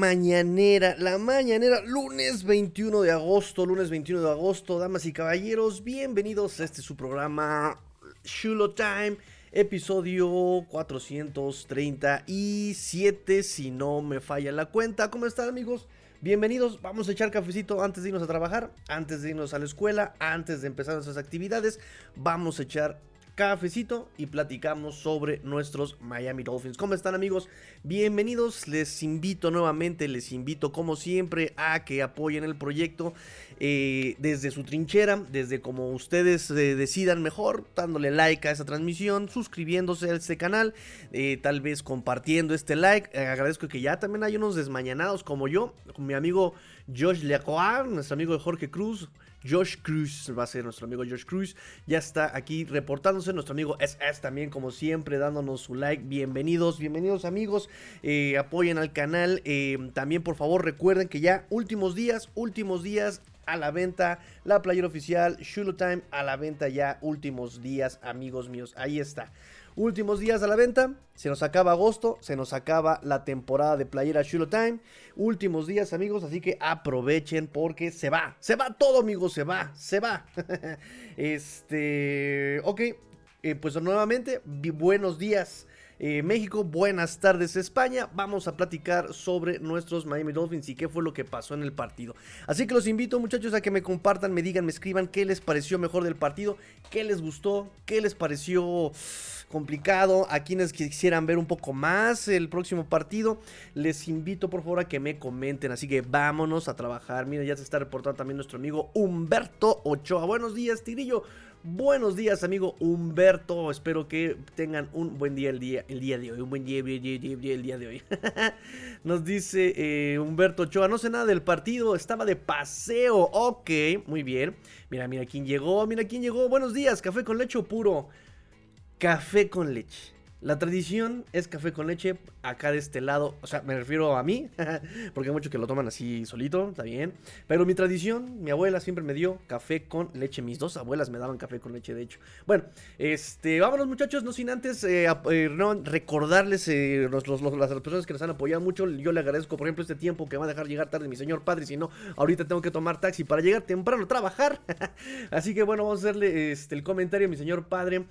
Mañanera, la mañanera, lunes 21 de agosto, lunes 21 de agosto, damas y caballeros, bienvenidos a este su programa Shulo Time, episodio 437, si no me falla la cuenta. ¿Cómo están amigos? Bienvenidos, vamos a echar cafecito antes de irnos a trabajar, antes de irnos a la escuela, antes de empezar nuestras actividades, vamos a echar cafecito y platicamos sobre nuestros Miami Dolphins. ¿Cómo están amigos? Bienvenidos, les invito nuevamente, les invito como siempre a que apoyen el proyecto eh, desde su trinchera, desde como ustedes eh, decidan mejor, dándole like a esa transmisión, suscribiéndose a este canal, eh, tal vez compartiendo este like. agradezco que ya también hay unos desmañanados como yo, mi amigo Josh Lecoir, nuestro amigo Jorge Cruz. Josh Cruz, va a ser nuestro amigo Josh Cruz, ya está aquí reportándose, nuestro amigo SS también como siempre dándonos su like, bienvenidos, bienvenidos amigos, eh, apoyen al canal, eh, también por favor recuerden que ya últimos días, últimos días a la venta, la playera oficial, Shulo Time a la venta ya últimos días amigos míos, ahí está. Últimos días a la venta. Se nos acaba agosto. Se nos acaba la temporada de Playera Shulo Time. Últimos días, amigos. Así que aprovechen porque se va. Se va todo, amigos. Se va. Se va. este. Ok. Eh, pues nuevamente, buenos días. Eh, México, buenas tardes España. Vamos a platicar sobre nuestros Miami Dolphins y qué fue lo que pasó en el partido. Así que los invito muchachos a que me compartan, me digan, me escriban qué les pareció mejor del partido, qué les gustó, qué les pareció complicado, a quienes quisieran ver un poco más el próximo partido, les invito por favor a que me comenten, así que vámonos a trabajar. Mira, ya se está reportando también nuestro amigo Humberto Ochoa. Buenos días, Tirillo. Buenos días, amigo Humberto. Espero que tengan un buen día el día, el día de hoy. Un buen día, el día de hoy. Nos dice eh, Humberto Ochoa. No sé nada del partido. Estaba de paseo. Ok, muy bien. Mira, mira quién llegó. Mira quién llegó. Buenos días. Café con leche puro. Café con leche. La tradición es café con leche acá de este lado. O sea, me refiero a mí, porque hay muchos que lo toman así solito, está bien. Pero mi tradición, mi abuela siempre me dio café con leche. Mis dos abuelas me daban café con leche, de hecho. Bueno, este, vámonos muchachos, no sin antes eh, eh, recordarles eh, las personas que nos han apoyado mucho. Yo le agradezco, por ejemplo, este tiempo que va a dejar llegar tarde mi señor padre. Si no, ahorita tengo que tomar taxi para llegar temprano a trabajar. así que bueno, vamos a hacerle este, el comentario a mi señor padre.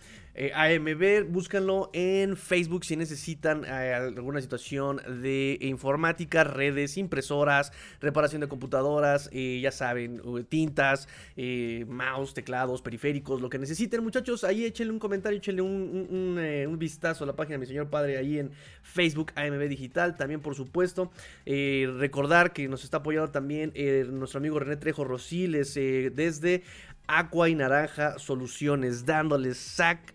AMB, búscanlo en en Facebook si necesitan eh, alguna situación de informática, redes, impresoras, reparación de computadoras, eh, ya saben, tintas, eh, mouse, teclados, periféricos, lo que necesiten, muchachos. Ahí échenle un comentario, échenle un, vistazo a la página de mi señor padre ahí en Facebook AMB Digital. También, por supuesto, recordar que nos está apoyando también nuestro amigo René Trejo Rosiles desde Aqua y Naranja Soluciones, dándoles sac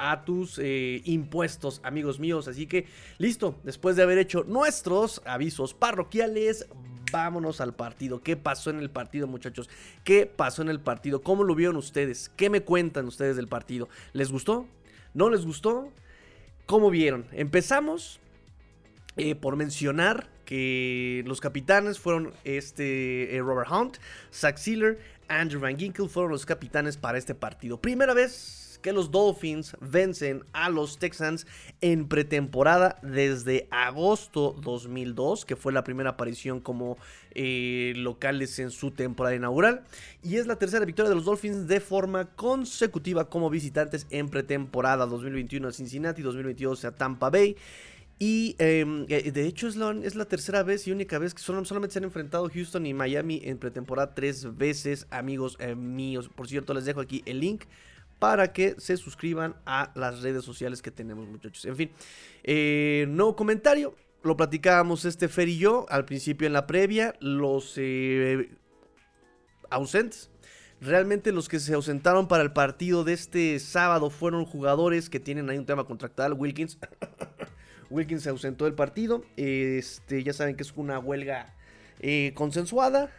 a tus eh, impuestos, amigos míos. Así que listo, después de haber hecho nuestros avisos parroquiales, vámonos al partido. ¿Qué pasó en el partido, muchachos? ¿Qué pasó en el partido? ¿Cómo lo vieron ustedes? ¿Qué me cuentan ustedes del partido? ¿Les gustó? ¿No les gustó? ¿Cómo vieron? Empezamos eh, por mencionar que los capitanes fueron este eh, Robert Hunt, Zach Sealer, Andrew Van Ginkel fueron los capitanes para este partido. Primera vez que los Dolphins vencen a los Texans en pretemporada desde agosto 2002, que fue la primera aparición como eh, locales en su temporada inaugural. Y es la tercera victoria de los Dolphins de forma consecutiva como visitantes en pretemporada 2021 a Cincinnati, 2022 a Tampa Bay. Y em, eh, de hecho es la, es la, tercera vez y única vez que solamente se han enfrentado Houston y Miami en pretemporada tres veces, amigos eh, míos. Por cierto, les dejo aquí el link para que se suscriban a las redes sociales que tenemos, muchachos. En fin, eh, nuevo comentario. Lo platicábamos este Fer y yo al principio en la previa. Los eh, ausentes. Realmente los que se ausentaron para el partido de este sábado fueron jugadores que tienen ahí un tema contractual. Wilkins. Wilkins se ausentó del partido. Este, ya saben que es una huelga eh, consensuada.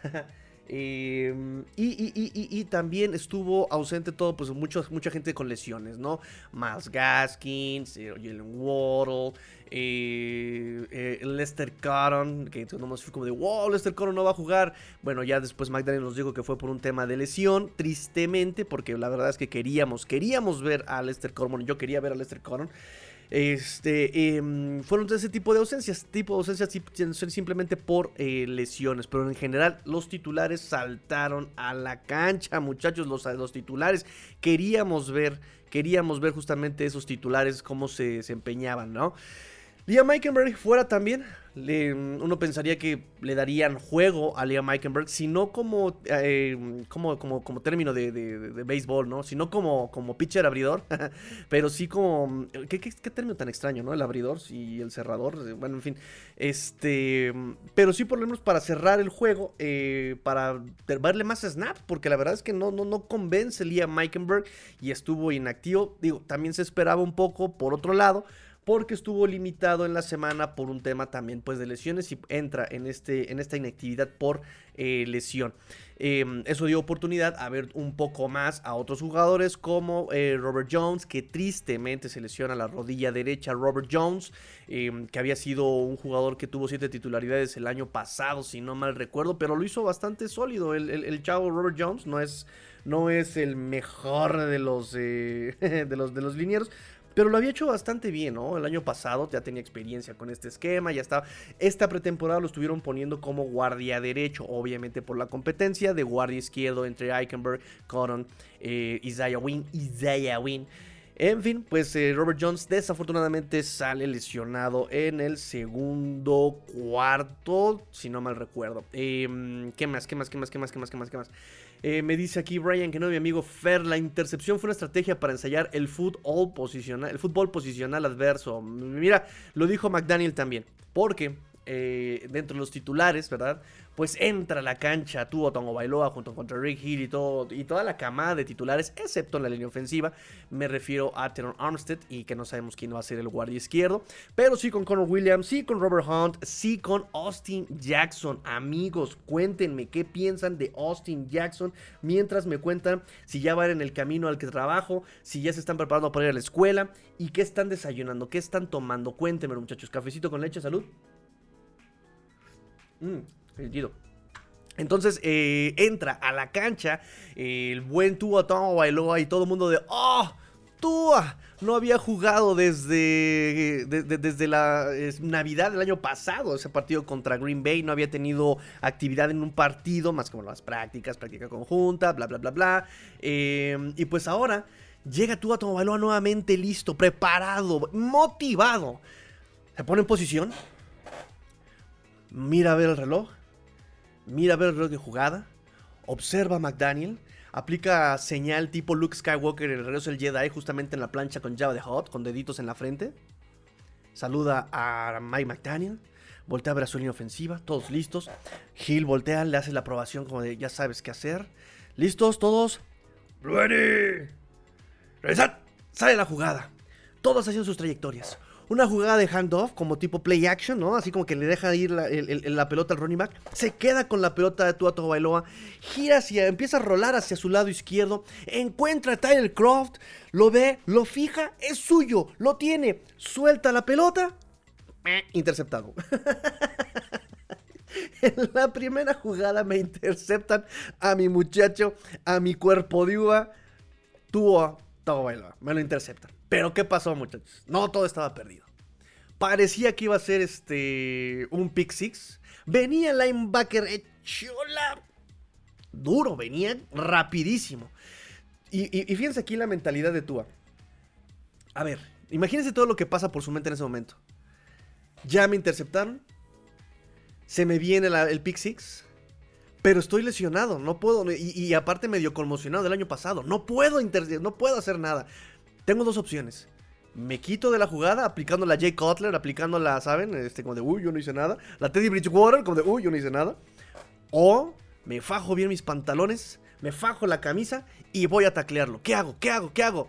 Em, y, también estuvo ausente todo, pues mucha gente con lesiones, ¿no? Miles Gaskins, Jalen Waddle, eh, eh, Lester Cotton, que nomás fue como de, wow, Lester Cotton no va a jugar. Bueno, ya después McDaniel nos dijo que fue por un tema de lesión, tristemente, porque la verdad es que queríamos, queríamos ver a Lester Cotton, yo quería ver a Lester Cotton. Este, em, fueron de ese tipo de ausencias, tipo de ausencias simplemente por eh, lesiones, pero en general los titulares saltaron a la cancha, muchachos, los, los titulares. Queríamos ver, queríamos ver justamente esos titulares, cómo se desempeñaban, ¿no? Liam Meikenberg fuera también. uno pensaría que le darían juego a Liam Meikenberg, sino como, eh, como, como, como, término de, de, béisbol, ¿no? Sino como, como pitcher abridor, pero sí como... ¿qué, término tan extraño, ¿no? El abridor y el cerrador, eh, bueno, en fin. Este... Pero sí por lo menos para cerrar el juego, eh, para darle más snap, porque la verdad es que no, no, no convence Liam Meikenberg y estuvo inactivo. Digo, también se esperaba un poco por otro lado porque estuvo limitado en la semana por un tema también pues de lesiones y entra en, este, en esta inactividad por eh, lesión. Em, eso dio oportunidad a ver un poco más a otros jugadores como eh, Robert Jones, que tristemente se lesiona la rodilla derecha. Robert Jones, em, que había sido un jugador que tuvo siete titularidades el año pasado, si no mal recuerdo, pero lo hizo bastante sólido. El, chavo Robert Jones no es, no es el mejor de los, eh, de los, de los linieros, pero lo había hecho bastante bien, ¿no? El año pasado ya tenía experiencia con este esquema, ya estaba. Esta pretemporada lo estuvieron poniendo como guardia derecho, obviamente por la competencia de guardia izquierdo entre Eichenberg, Cotton, eh, Isaiah Wynn, Isaiah Wynn. En fin, pues eh, Robert Jones desafortunadamente sale lesionado en el segundo cuarto, si no mal recuerdo. Em, ¿Qué más? ¿Qué más? ¿Qué más? ¿Qué más? ¿Qué más? ¿Qué más? ¿Qué más? Eh, me dice aquí Brian que no, mi amigo Fer, la intercepción fue una estrategia para ensayar el fútbol posicional, el fútbol posicional adverso. Mira, lo dijo McDaniel también, porque eh, dentro de los titulares, ¿verdad? Pues entra a la cancha Tuvo Tongo Bailoa junto con Rick Hill y, todo, y toda la camada de titulares, excepto en la línea ofensiva. Me refiero a Teron Armstead y que no sabemos quién va a ser el guardia izquierdo. Pero sí con Connor Williams, sí con Robert Hunt, sí con Austin Jackson. Amigos, cuéntenme qué piensan de Austin Jackson mientras me cuentan si ya van en el camino al que trabajo, si ya se están preparando para ir a la escuela y qué están desayunando, qué están tomando. Cuéntenme, muchachos. Cafecito con leche, salud. Mmm, Entonces eh, entra a la cancha el buen Tua Tonga Bailoa y todo el mundo de ¡Oh! Tua no había jugado desde, desde la Navidad del año pasado, ese partido contra Green Bay, no había tenido actividad en un partido, más como las prácticas, práctica conjunta, bla, bla, bla, bla. Eh, y pues ahora llega Tua Tonga Bailoa nuevamente listo, preparado, motivado. Se pone en posición, mira a ver el reloj, mira a ver el reloj de jugada, observa a McDaniel, aplica señal tipo Luke Skywalker en el regreso del Jedi justamente en la plancha con Java de Hot, con deditos en la frente. Saluda a Mike McDaniel, voltea a ver a su línea ofensiva, todos listos. Hill voltea, le hace la aprobación como de ya sabes qué hacer. ¿Listos todos? ¡Ready! ¡Reset! Sale la jugada. Todos haciendo sus trayectorias una jugada de handoff como tipo play action, ¿no? Así como que le deja ir la, pelota al running back. Se queda con la pelota de Tua Bailoa. Gira hacia, empieza a rolar hacia su lado izquierdo. Encuentra a Tyler Croft. Lo ve, lo fija, es suyo, lo tiene. Suelta la pelota. Interceptado. en la primera jugada me interceptan a mi muchacho, a mi cuerpo de uva. Tua Bailoa. Me lo interceptan. Pero ¿qué pasó, muchachos? No todo estaba perdido. Parecía que iba a ser este un pick six. Venía el linebacker chola. Duro, venía rapidísimo. Y, fíjense aquí la mentalidad de Tua. A ver, imagínense todo lo que pasa por su mente en ese momento. Ya me interceptaron. Se me viene el pick six. Pero estoy lesionado, no puedo. Y, aparte medio conmocionado del año pasado. No puedo, no puedo hacer nada. Tengo dos opciones. Me quito de la jugada aplicando la Jay Cutler, aplicando la, ¿saben? Este, como de, uy, yo no hice nada. La Teddy Bridgewater, como de, uy, yo no hice nada. O me fajo bien mis pantalones, me fajo la camisa y voy a taclearlo. ¿Qué hago? ¿Qué hago? ¿Qué hago?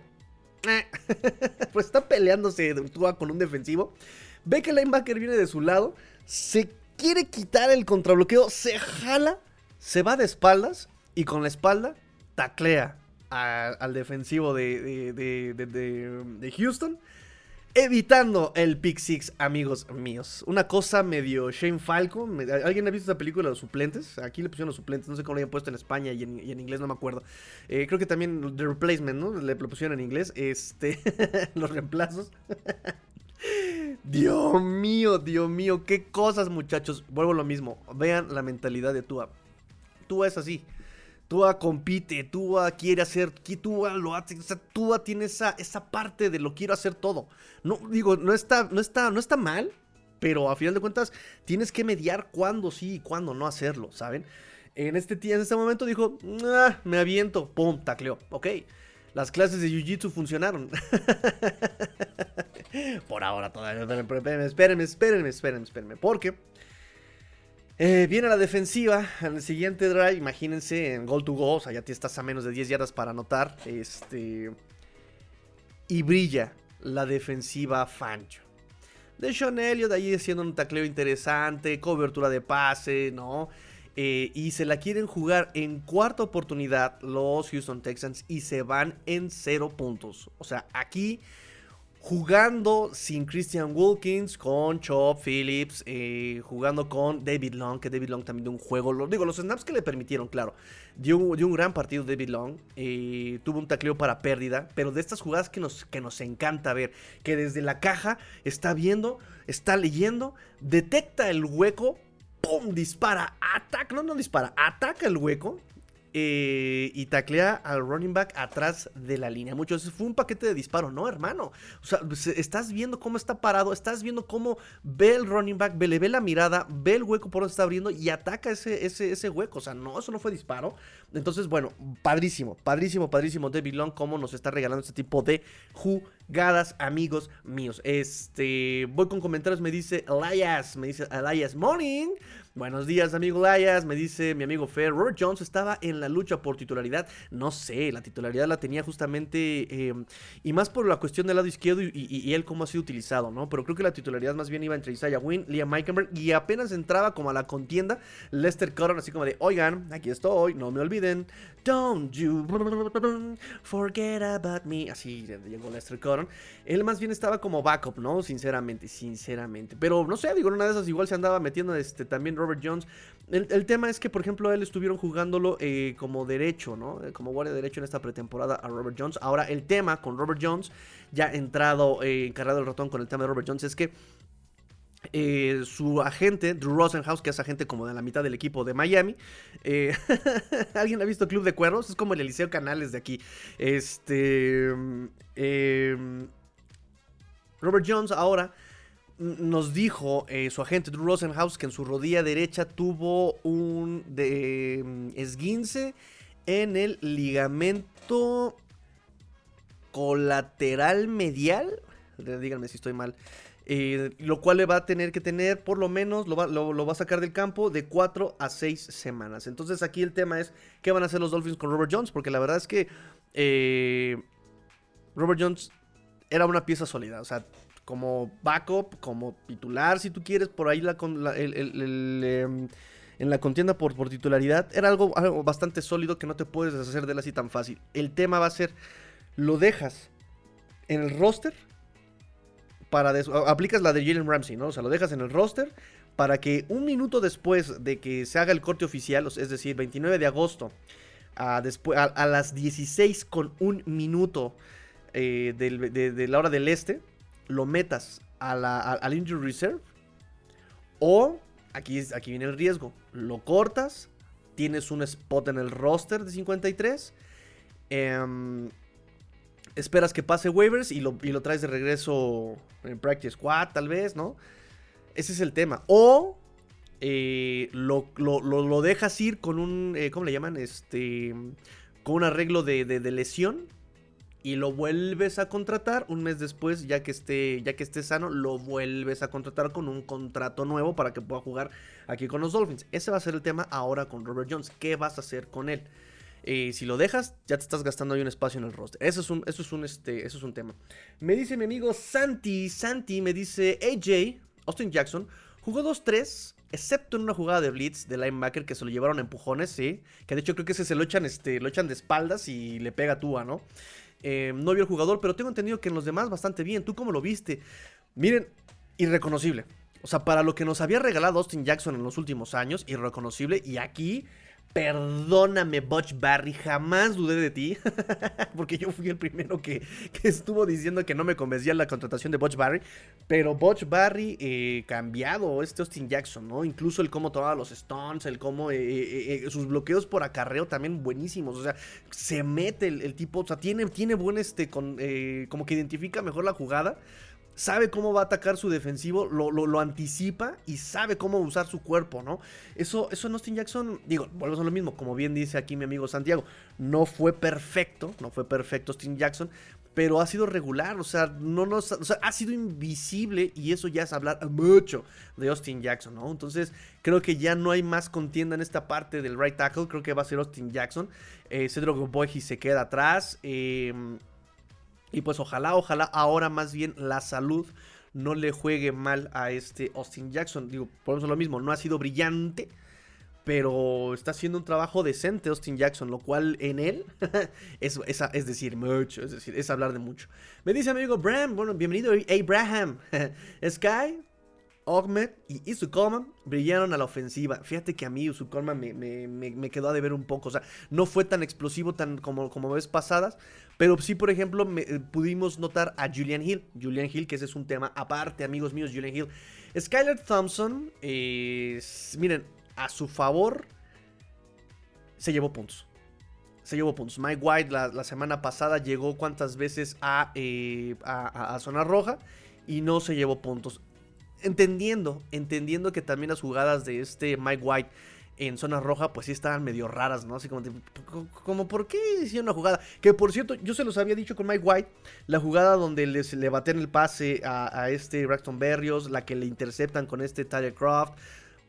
pues está peleándose Tua con un defensivo. Ve que el linebacker viene de su lado, se quiere quitar el contrabloqueo, se jala, se va de espaldas y con la espalda taclea al defensivo de, de, Houston. Evitando el pick six, amigos míos. Una cosa medio Shane Falco. ¿Alguien ha visto esa película, Los Suplentes? Aquí le pusieron Los Suplentes. No sé cómo lo habían puesto en España y en, inglés, no me acuerdo. Eh, creo que también The Replacement, ¿no? Le pusieron en inglés. Este, los reemplazos. Dios mío, Dios mío, qué cosas, muchachos. Vuelvo a lo mismo. Vean la mentalidad de Tua. Tua es así. Tua compite, Tua quiere hacer, Tua lo hace, o sea, Tua tiene esa, esa parte de lo quiero hacer todo. No, digo, no está, no está, no está mal, pero a final de cuentas tienes que mediar cuándo sí y cuándo no hacerlo, ¿saben? En este, en este momento dijo, ah, me aviento, pum, tacleó, ok. Las clases de Jiu-Jitsu funcionaron. Por ahora todavía. Espérenme, espérenme, espérenme, espérenme, espérenme. Porque eh, viene la defensiva en el siguiente drive. Imagínense en goal to go. O sea, ya te estás a menos de 10 yardas para anotar. Este. Y brilla la defensiva Fancho. De Sean Elliott ahí haciendo un tacleo interesante. Cobertura de pase, ¿no? Eh, y se la quieren jugar en cuarta oportunidad los Houston Texans y se van en cero puntos. O sea, aquí jugando sin Christian Wilkins, con Chop Phillips, eh, jugando con David Long, que David Long también dio un juego, lo, digo, los snaps que le permitieron, claro, dio, un gran partido David Long, eh, tuvo un tacleo para pérdida, pero de estas jugadas que nos, que nos encanta ver, que desde la caja está viendo, está leyendo, detecta el hueco, ¡pum! Dispara, ataca, no, no dispara, ataca el hueco eh, y taclea al running back atrás de la línea. Muchos, fue un paquete de disparo, no, hermano. O sea, estás viendo cómo está parado, estás viendo cómo ve el running back, ve, le ve la mirada, ve el hueco por donde está abriendo y ataca ese, ese, ese hueco. O sea, no, eso no fue disparo. Entonces, bueno, padrísimo, padrísimo, padrísimo David Long, cómo nos está regalando este tipo de jugadas, amigos míos. Este, voy con comentarios, me dice Elias, me dice Elias Morning. Buenos días, amigo Layas. Me dice mi amigo Fer. Robert Jones estaba en la lucha por titularidad. No sé, la titularidad la tenía justamente. Em, y más por la cuestión del lado izquierdo y, él cómo ha sido utilizado, ¿no? Pero creo que la titularidad más bien iba entre Isaiah Wynn, Liam Meikenberg. Y apenas entraba como a la contienda Lester Cotton, así como de: Oigan, aquí estoy, no me olviden. Don't you forget about me. Así llegó Lester Cotton. Él más bien estaba como backup, ¿no? Sinceramente, sinceramente. Pero no sé, digo, una de esas igual se andaba metiendo este también Robert Jones. El, tema es que, por ejemplo, él estuvieron jugándolo eh, como derecho, ¿no? Eh, como guardia derecho en esta pretemporada a Robert Jones. Ahora, el tema con Robert Jones, ya entrado, eh, encargado el ratón con el tema de Robert Jones, es que su agente, Drew Rosenhaus, que es agente como de la mitad del equipo de Miami. ¿Alguien ha visto Club de Cuernos? Es como el Eliseo Canales de aquí. Este. Em, Robert Jones ahora nos dijo eh, su agente Drew Rosenhaus que en su rodilla derecha tuvo un mm, esguince en el ligamento colateral medial. Díganme si estoy mal. Eh, lo cual le va a tener que tener, por lo menos, lo va, lo va, a sacar del campo de 4 a 6 semanas. Entonces aquí el tema es, ¿qué van a hacer los Dolphins con Robert Jones? Porque la verdad es que eh, Robert Jones era una pieza sólida. O sea, como backup, como titular, si tú quieres, por ahí em, en la contienda por, titularidad, era algo, bastante sólido que no te puedes deshacer de él así tan fácil. El tema va a ser, lo dejas en el roster para aplicas la de Jalen Ramsey, ¿no? O sea, lo dejas en el roster para que un minuto después de que se haga el corte oficial, es decir, 29 de agosto, a, las 16 con un minuto eh, de la hora del este, lo metas a la, al injury reserve o aquí, aquí viene el riesgo, lo cortas, tienes un spot en el roster de 53, em, esperas que pase waivers y lo, y lo traes de regreso en practice squad tal vez, ¿no? Ese es el tema. O eh, lo, lo, dejas ir con un, eh, ¿cómo le llaman? Este, con un arreglo de, de lesión y lo vuelves a contratar un mes después, ya que esté, ya que esté sano, lo vuelves a contratar con un contrato nuevo para que pueda jugar aquí con los Dolphins. Ese va a ser el tema ahora con Robert Jones. ¿Qué vas a hacer con él? Eh, si lo dejas, ya te estás gastando ahí un espacio en el roster. Eso es un, eso es un, este, eso es un tema. Me dice mi amigo Santi, Santi me dice AJ, Austin Jackson, jugó 2-3, excepto en una jugada de blitz de linebacker que se lo llevaron empujones, sí. Que de hecho creo que ese se lo echan, este, lo echan de espaldas y le pega a ¿no? Eh, no vio el jugador, pero tengo entendido que en los demás bastante bien. ¿Tú cómo lo viste? Miren, irreconocible. O sea, para lo que nos había regalado Austin Jackson en los últimos años, irreconocible. Y aquí Perdóname, Butch Barry, jamás dudé de ti, porque yo fui el primero que, estuvo diciendo que no me convencía la contratación de Butch Barry, pero Butch Barry eh, cambiado, este Austin Jackson, ¿no? Incluso el cómo tomaba los stunts, el cómo eh, eh, sus bloqueos por acarreo también buenísimos, o sea, se mete el, tipo, o sea, tiene, tiene buen este, con, como que identifica mejor la jugada sabe cómo va a atacar su defensivo, lo, anticipa y sabe cómo usar su cuerpo, ¿no? Eso, eso en Austin Jackson, digo, volvemos a lo mismo, como bien dice aquí mi amigo Santiago, no fue perfecto, no fue perfecto Austin Jackson, pero ha sido regular, o sea, no nos, o sea, ha sido invisible y eso ya es hablar mucho de Austin Jackson, ¿no? Entonces, creo que ya no hay más contienda en esta parte del right tackle, creo que va a ser Austin Jackson, eh, Boyhi se queda atrás, eh, y pues ojalá, ojalá ahora más bien la salud no le juegue mal a este Austin Jackson. Digo, por eso lo mismo, no ha sido brillante, pero está haciendo un trabajo decente Austin Jackson, lo cual en él es, es, decir mucho, es decir, es hablar de mucho. Me dice amigo Bram, bueno, bienvenido Abraham. Sky, Ogmed y Isukoma brillaron a la ofensiva. Fíjate que a mí Isukoma me, me, quedó a deber un poco. O sea, no fue tan explosivo tan como, como vez pasadas. Pero sí, por ejemplo, eh, pudimos notar a Julian Hill. Julian Hill, que ese es un tema aparte, amigos míos, Julian Hill. Skyler Thompson, miren, a su favor, se llevó puntos. Se llevó puntos. Mike White la, semana pasada llegó cuántas veces a, eh, a zona roja y no se llevó puntos. Entendiendo, entendiendo que también las jugadas de este Mike White en zona roja, pues sí estaban medio raras, ¿no? Así como, como, ¿por qué hicieron una jugada? Que por cierto, yo se los había dicho con Mike White, la jugada donde les, le baten el pase a, este Braxton Berrios, la que le interceptan con este Tyler Croft.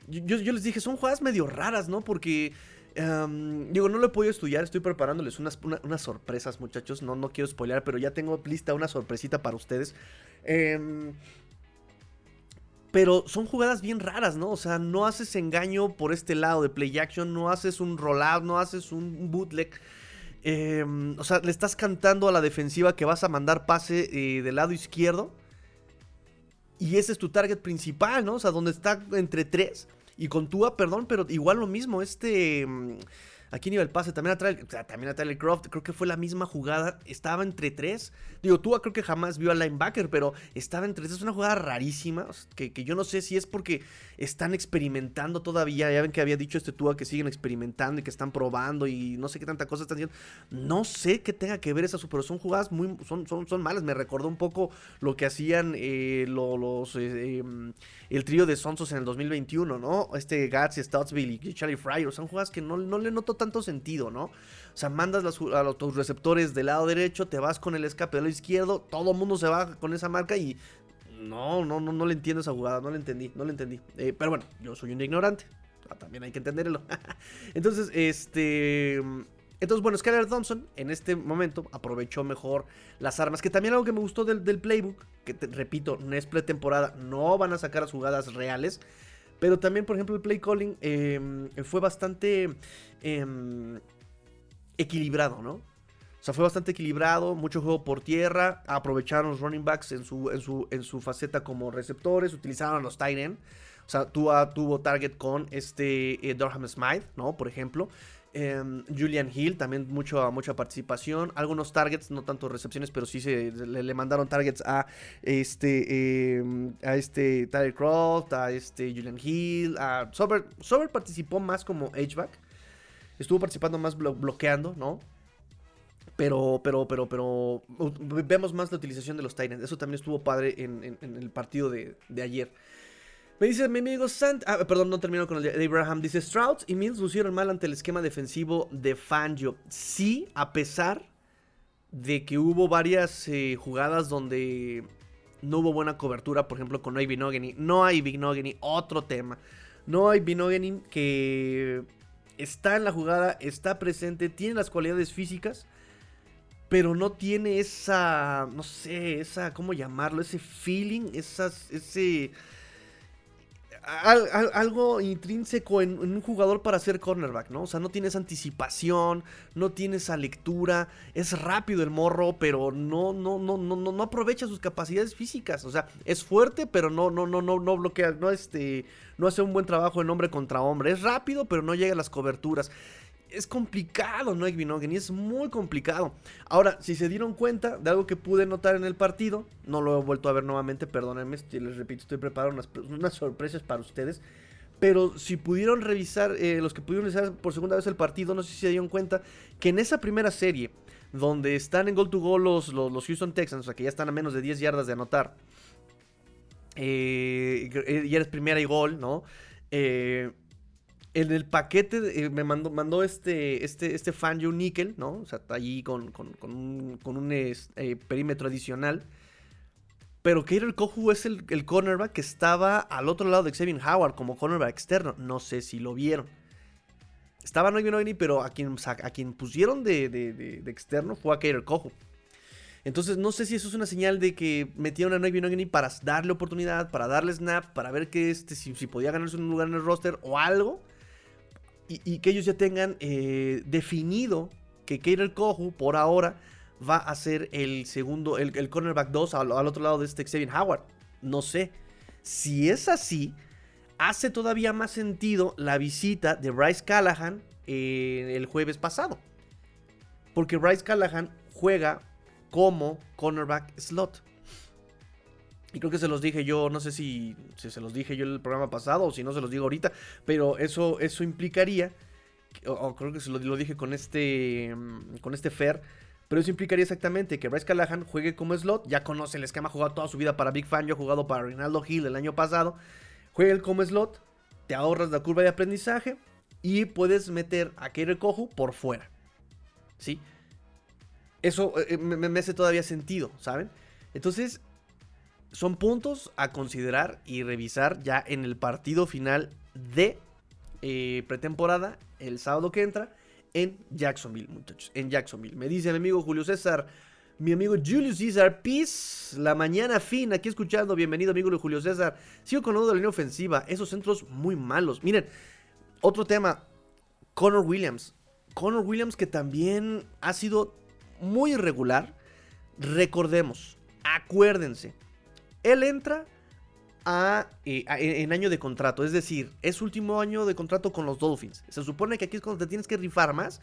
Yo, les dije, son jugadas medio raras, ¿no? Porque, em, digo, no lo he podido estudiar, estoy preparándoles unas, unas sorpresas, muchachos. No, no quiero spoilear, pero ya tengo lista una sorpresita para ustedes. Eh, pero son jugadas bien raras, ¿no? O sea, no haces engaño por este lado de play action, no haces un rollout, no haces un bootleg. Em, o sea, le estás cantando a la defensiva que vas a mandar pase eh, del lado izquierdo. Y ese es tu target principal, ¿no? O sea, donde está entre tres. Y con Tua, perdón, pero igual lo mismo. Este. Em, Aquí nivel pase también a también a Tyler Croft, creo que fue la misma jugada, estaba entre tres. Digo, Tua creo que jamás vio al linebacker, pero estaba entre tres. Es una jugada rarísima, que, que, yo no sé si es porque están experimentando todavía. Ya ven que había dicho este Tua que siguen experimentando y que están probando y no sé qué tanta cosa están haciendo. No sé qué tenga que ver eso, pero son jugadas muy, son, son, son malas. Me recordó un poco lo que hacían eh, los, eh, em, el trío de Sonsos en el 2021, ¿no? Este Gats, Stoutsville y Charlie Fryer. Son jugadas que no, no le noto tanto sentido, ¿no? O sea, mandas a los, receptores del lado derecho, te vas con el escape del lado izquierdo, todo el mundo se va con esa marca y no, no, no, no le entiendo esa jugada, no le entendí, no le entendí. Eh, pero bueno, yo soy un ignorante, ah, también hay que entenderlo. Entonces, este... Entonces, bueno, Skyler Thompson en este momento aprovechó mejor las armas. Que también algo que me gustó del, playbook, que repito, no es pretemporada, no van a sacar las jugadas reales. Pero también, por ejemplo, el play calling em, fue bastante em, equilibrado, ¿no? O sea, fue bastante equilibrado, mucho juego por tierra, aprovecharon los running backs en su, en su, en su faceta como receptores, utilizaron los tight end. O sea, tuvo, tuvo target con este eh, Durham Smythe, ¿no? Por ejemplo. Em, Julian Hill, también mucho, mucha participación. Algunos targets, no tanto recepciones, pero sí se, le, mandaron targets a este, em, a este Tyler Croft, a este Julian Hill. A Sober, Sober participó más como H-back. Estuvo participando más bloqueando, ¿no? Pero, pero, pero, pero vemos más la utilización de los Titans. Eso también estuvo padre en, el partido de, de ayer. Me dice mi amigo Sant. Ah, perdón, no termino con el de Abraham. Dice: Strouds y Mills lucieron mal ante el esquema defensivo de Fangio. Sí, a pesar de que hubo varias eh, jugadas donde no hubo buena cobertura. Por ejemplo, con No hay Binogany. No hay Binogany, otro tema. No hay Binogany que está en la jugada, está presente, tiene las cualidades físicas, pero no tiene esa, no sé, esa, ¿cómo llamarlo? Ese feeling, esas, ese algo intrínseco en, un jugador para ser cornerback, ¿no? O sea, no tienes anticipación, no tienes esa lectura, es rápido el morro, pero no, no, no, no, no, aprovecha sus capacidades físicas. O sea, es fuerte, pero no, no, no, no, no bloquea, no este, no hace un buen trabajo en hombre contra hombre. Es rápido, pero no llega a las coberturas es complicado ¿no? y es muy complicado. Ahora, si se dieron cuenta de algo que pude notar en el partido, no lo he vuelto a ver nuevamente, perdónenme, les repito, estoy preparando unas, sorpresas para ustedes. Pero si pudieron revisar, eh, los que pudieron revisar por segunda vez el partido, no sé si se dieron cuenta que en esa primera serie, donde están en gol to goal los, los, Houston Texans, o sea que ya están a menos de 10 yardas de anotar, eh, y eres primera y gol, ¿no? Eh, en el paquete eh, me mandó, este, este, este fan Joe Nickel, ¿no? O sea, está allí con, un, eh, perímetro adicional. Pero Kater Kohu es el, cornerback que estaba al otro lado de Xavier Howard como cornerback externo. No sé si lo vieron. Estaba Noivin Ogni, pero a quien, a quien pusieron de, externo fue a Kater Kohu. Entonces no sé si eso es una señal de que metieron a Noivin Ogni para darle oportunidad, para darle snap, para ver que este, si, si podía ganarse un lugar en el roster o algo y, que ellos ya tengan eh, definido que Kater Kohu por ahora va a ser el segundo, el, cornerback 2 al, otro lado de este Xavier Howard. No sé. Si es así, hace todavía más sentido la visita de Bryce Callahan eh, el jueves pasado. Porque Bryce Callahan juega como cornerback slot. Y creo que se los dije yo, no sé si, se los dije yo en el programa pasado o si no se los digo ahorita, pero eso, eso implicaría, o, creo que se lo, dije con este, mm, con este Fer, pero eso implicaría exactamente que Bryce Callahan juegue como slot, ya conoce el esquema, ha jugado toda su vida para Big Fan, yo he jugado para Rinaldo Hill el año pasado, juegue como slot, te ahorras la curva de aprendizaje y puedes meter a Keir Kohu por fuera, ¿sí? Eso eh, me, me hace todavía sentido, ¿saben? Entonces, son puntos a considerar y revisar ya en el partido final de eh, pretemporada el sábado que entra en Jacksonville, muchachos. En Jacksonville. Me dice mi amigo Julio César, mi amigo Julio César, peace, la mañana fin, aquí escuchando. Bienvenido, amigo Julio César. Sigo con uno de la línea ofensiva, esos centros muy malos. Miren, otro tema, Connor Williams. Connor Williams que también ha sido muy irregular. Recordemos, acuérdense, él entra eh, a, en año de contrato, es decir, es último año de contrato con los Dolphins. Se supone que aquí es cuando te tienes que rifar más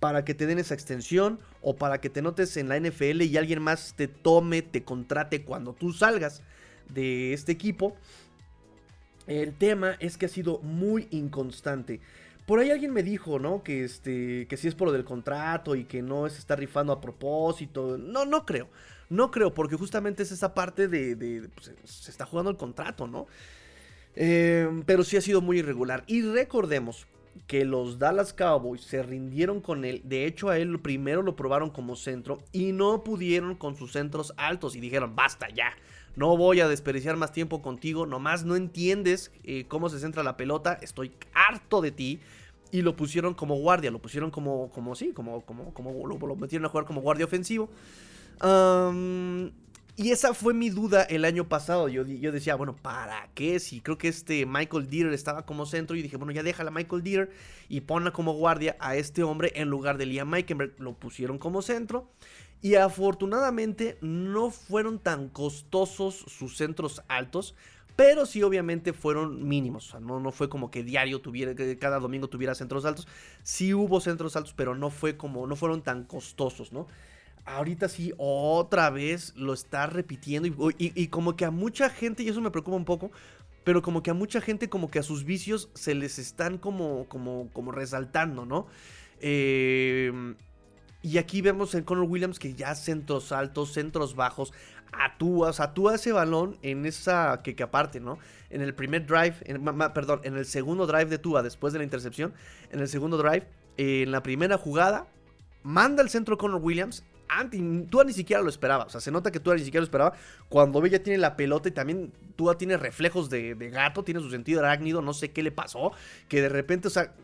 para que te den esa extensión o para que te notes en la NFL y alguien más te tome, te contrate cuando tú salgas de este equipo. El tema es que ha sido muy inconstante. Por ahí alguien me dijo, ¿no? Que este. Que si es por lo del contrato y que no se está rifando a propósito. No, no creo. No creo, porque justamente es esa parte de. Pues, se está jugando el contrato, ¿no? Eh, pero sí ha sido muy irregular. Y recordemos que los Dallas Cowboys se rindieron con él. De hecho, a él primero lo probaron como centro y no pudieron con sus centros altos y dijeron, basta ya. No voy a desperdiciar más tiempo contigo. Nomás no entiendes eh, cómo se centra la pelota. Estoy harto de ti. Y lo pusieron como guardia. Lo pusieron como, como sí, como, como, como lo metieron a jugar como guardia ofensivo y esa fue mi duda el año pasado. Yo, yo, decía, bueno, ¿para qué? Si creo que este Michael Dieter estaba como centro. Y dije, bueno, ya déjala Michael Dieter y ponla como guardia a este hombre en lugar de Liam Meikenberg. Lo pusieron como centro. Y afortunadamente no fueron tan costosos sus centros altos. Pero sí, obviamente fueron mínimos. O sea, no, no fue como que diario tuviera, que cada domingo tuviera centros altos. Sí hubo centros altos, pero no fue como, no fueron tan costosos, ¿no? ahorita sí, otra vez lo está repitiendo y, como que a mucha gente, y eso me preocupa un poco, pero como que a mucha gente como que a sus vicios se les están como, como, como resaltando, ¿no? Em, y aquí vemos en Conor Williams que ya centros altos, centros bajos, atúa, o sea, atúa ese balón en esa, que, que aparte, ¿no? En el primer drive, perdón, en el segundo drive de Tua después de la intercepción, en el segundo drive, en la primera jugada, manda el centro Conor Williams, tú ni siquiera lo esperaba. O sea, se nota que tú ni siquiera lo esperaba. Cuando ve ya tiene la pelota y también tú tiene reflejos de, gato, tiene su sentido arácnido, no sé qué le pasó. Que de repente, o sea,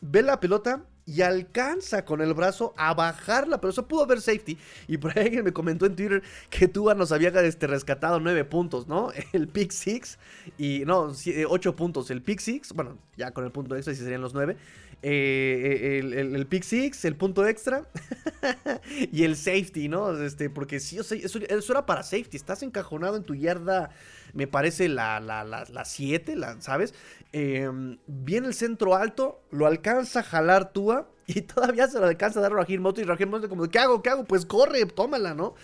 ve la pelota y alcanza con el brazo a bajarla, pero eso pudo haber safety. Y por ahí alguien me comentó en Twitter que Tua nos había este, rescatado nueve puntos, ¿no? El pick six y no, eh, ocho puntos. El pick six, bueno, ya con el punto extra sí serían los nueve. Eh, el, el, pick six, el punto extra y el safety, ¿no? Este, porque sí, eso, eso, era para safety. Estás encajonado en tu yarda, me parece la 7, la, la, ¿sabes? Em, viene el centro alto, lo alcanza a jalar Tua y todavía se lo alcanza a dar a Raheem Moto y Raheem Moto como, ¿qué hago? ¿Qué hago? Pues corre, tómala, ¿no?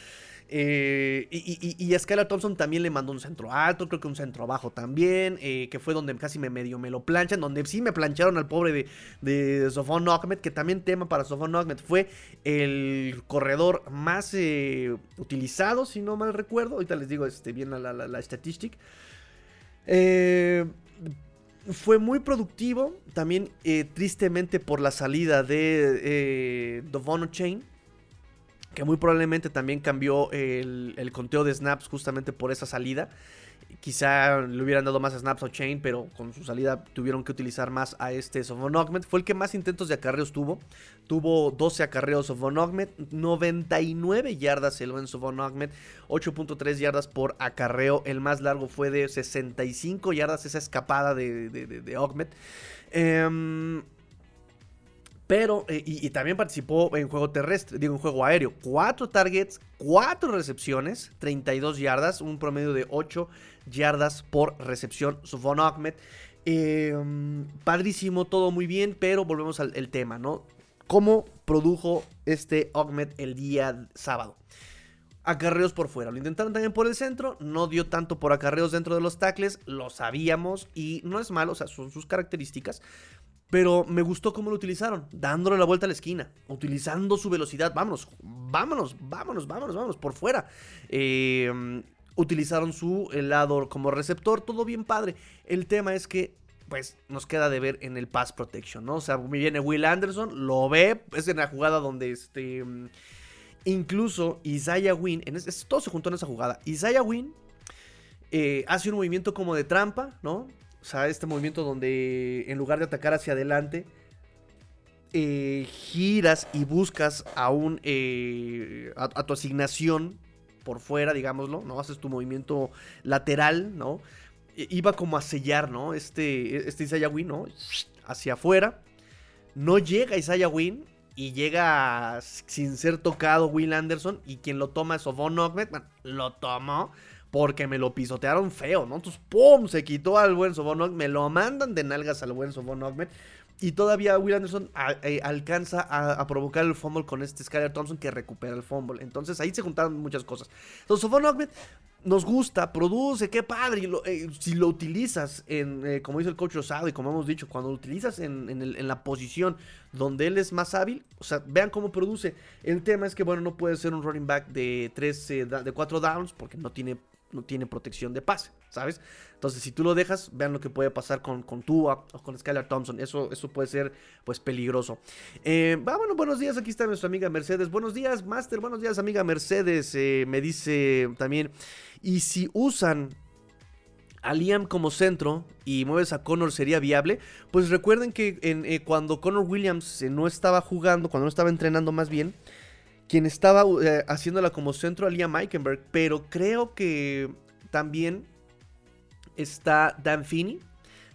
Eh, y, y, Skylar Thompson también le mandó un centro alto, creo que un centro bajo también, eh, que fue donde casi me medio me lo planchan, donde sí me plancharon al pobre de, de Sofon Ahmed, que también tema para Sofon Ahmed, fue el corredor más eh, utilizado, si no mal recuerdo, ahorita les digo este, bien la, la, la, la statistic. Eh, fue muy productivo, también eh, tristemente por la salida de eh, Dovono Chain, que muy probablemente también cambió el, el, conteo de snaps justamente por esa salida. Quizá le hubieran dado más snaps a Chain, pero con su salida tuvieron que utilizar más a este Sofon Ogmet. Fue el que más intentos de acarreos tuvo. Tuvo 12 acarreos Sofon Ogmet, 99 yardas el buen Sofon Ogmet, 8.3 yardas por acarreo. El más largo fue de 65 yardas esa escapada de, de. Em, pero, eh, y, y, también participó en juego terrestre, digo, en juego aéreo. 4 targets, 4 recepciones, 32 yardas, un promedio de 8 yardas por recepción. Sufon Ahmed. Em, padrísimo, todo muy bien, pero volvemos al tema, ¿no? ¿Cómo produjo este Ahmed el día sábado? Acarreos por fuera. Lo intentaron también por el centro. No dio tanto por acarreos dentro de los tackles. Lo sabíamos. Y no es malo. O sea, son sus características. Pero me gustó cómo lo utilizaron. Dándole la vuelta a la esquina. Utilizando su velocidad. Vámonos. Vámonos. Vámonos. Vámonos. Vámonos. Por fuera. Eh, utilizaron su lado como receptor, todo bien padre. El tema es que pues nos queda de ver en el pass protection, ¿no? O sea, me viene Will Anderson, lo ve, es en la jugada donde este incluso Isaiah Wynn, en todo se juntó en esa jugada. Isaiah Wynn eh, hace un movimiento como de trampa, ¿no? O sea, este movimiento donde en lugar de atacar hacia adelante, eh, giras y buscas a un eh, a, tu asignación por fuera, digámoslo, ¿no? Haces tu movimiento lateral, ¿no? Iba como a sellar, ¿no? Este, este Isaiah Wynn, ¿no? Hacia afuera. No llega Isaiah Wynn y llega sin ser tocado Will Anderson y quien lo toma es Ovon Ogmet. Bueno, lo tomó porque me lo pisotearon feo, ¿no? Entonces, ¡pum! Se quitó al buen Ogmet. Me lo mandan de nalgas al buen Sovon Ogmet. Y todavía Will Anderson eh, alcanza a, provocar el fumble con este Skyler Thompson que recupera el fumble. Entonces ahí se juntaron muchas cosas. Entonces Sofon Ogmet nos gusta, produce, qué padre. Eh, si lo utilizas en, eh, como dice el coach Rosado y como hemos dicho, cuando lo utilizas en, la posición donde él es más hábil, o sea, vean cómo produce. El tema es que, bueno, no puede ser un running back de, tres, de cuatro downs porque no tiene no tiene protección de pase, ¿sabes? Entonces, si tú lo dejas, vean lo que puede pasar con, con Tua o con Skylar Thompson. Eso, eso puede ser, pues, peligroso. Eh, bueno, buenos días. Aquí está nuestra amiga Mercedes. Buenos días, Master. Buenos días, amiga Mercedes. Eh, me dice también. Y si usan a Liam como centro y mueves a Connor sería viable, pues recuerden que eh, cuando Connor Williams no estaba jugando, cuando no estaba entrenando más bien, quien estaba eh, haciéndola como centro a Liam Eikenberg, pero creo que también está Dan Finney.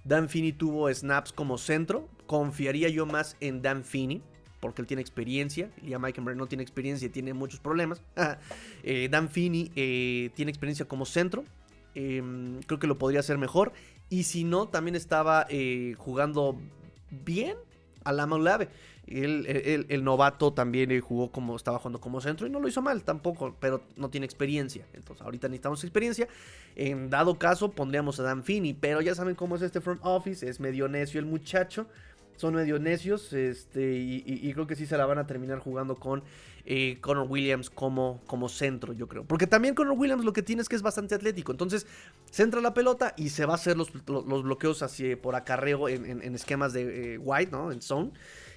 Dan Finney tuvo snaps como centro. Confiaría yo más en Dan Finney porque él tiene experiencia. Liam Eikenberg no tiene experiencia y tiene muchos problemas. Eh, Dan Finney eh, tiene experiencia como centro. Em, creo que lo podría hacer mejor. Y si no, también estaba jugando bien a la Maulave. El, novato también jugó como estaba jugando como centro y no lo hizo mal tampoco, pero no tiene experiencia. Entonces, ahorita necesitamos experiencia. En dado caso, pondríamos a Dan Finney, pero ya saben cómo es este front office, es medio necio el muchacho. Son medio necios, este, y, creo que sí se la van a terminar jugando con eh, Williams como, como centro, yo creo. Porque también Connor Williams lo que tiene es que es bastante atlético. Entonces, centra la pelota y se va a hacer los, bloqueos así por acarreo en, esquemas de eh, White, ¿no? En zone.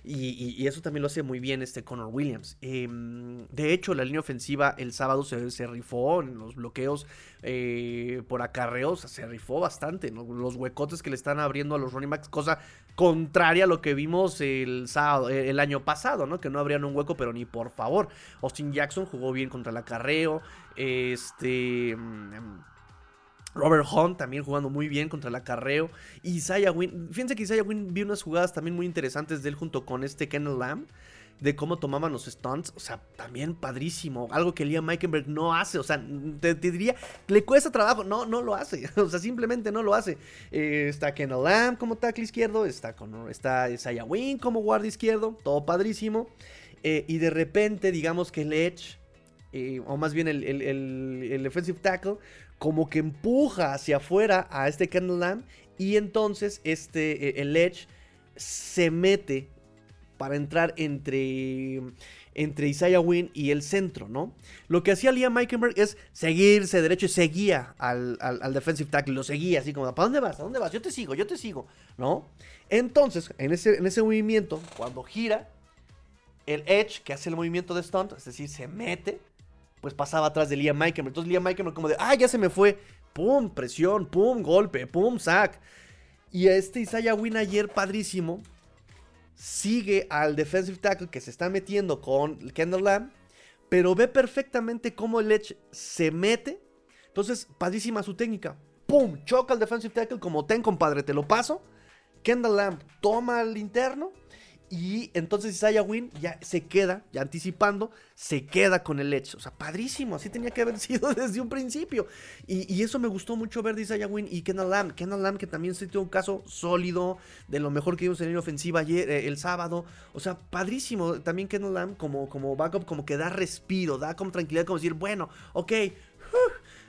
Y, eso también lo hace muy bien este Connor Williams. Em, de hecho, la línea ofensiva el sábado se, rifó en los bloqueos eh, por acarreos, se rifó bastante. Los huecotes que le están abriendo a los running backs, cosa contraria a lo que vimos el sábado, eh, el año pasado, ¿no? Que no abrían un hueco, pero ni por favor. Austin Jackson jugó bien contra el acarreo. Este. Robert Hunt también jugando muy bien contra el acarreo. Isaiah Wynn. Fíjense que Isaiah Wynn vi unas jugadas también muy interesantes de él junto con este Kenneth Lamb. De cómo tomaban los stunts. O sea, también padrísimo. Algo que Liam Meikenberg no hace. O sea, te, diría, le cuesta trabajo. No, no lo hace. O sea, simplemente no lo hace. Eh, está Kenneth Lamb como tackle izquierdo. Está, con, está Isaiah Wynn como guardia izquierdo. Todo padrísimo. Eh, y de repente, digamos que el Edge. Eh, o más bien el, el, el, tackle, como que empuja hacia afuera a este Kendall Lamb y entonces este, e, el Edge se mete para entrar entre, entre Isaiah Wynn y el centro, ¿no? Lo que hacía Liam Meikenberg es seguirse derecho y seguía al, al, defensive tackle, lo seguía así como, ¿para dónde vas? ¿A dónde vas? Yo te sigo, yo te sigo, ¿no? Entonces, en ese, en ese movimiento, cuando gira, el Edge, que hace el movimiento de stunt, es decir, se mete, pues pasaba atrás de Liam Meikenberg. Entonces Liam Meikenberg como de, ah, ya se me fue. Pum, presión, pum, golpe, pum, sack. Y este Isaiah Wynn ayer, padrísimo, sigue al defensive tackle que se está metiendo con Kendall Lamb, pero ve perfectamente cómo el Edge se mete. Entonces, padrísima su técnica. Pum, choca al defensive tackle como ten, compadre, te lo paso. Kendall Lamb toma al interno y entonces Isaiah Wynn ya se queda, ya anticipando, se queda con el Edge. O sea, padrísimo, así tenía que haber sido desde un principio. Y, eso me gustó mucho ver de Isaiah Wynn y Kendall Lamb. Kendall Lamb que también se tuvo un caso sólido, de lo mejor que vimos en la ofensiva ayer, eh, el sábado. O sea, padrísimo. También Kendall Lamb como, como backup, como que da respiro, da como tranquilidad, como decir, bueno, ok,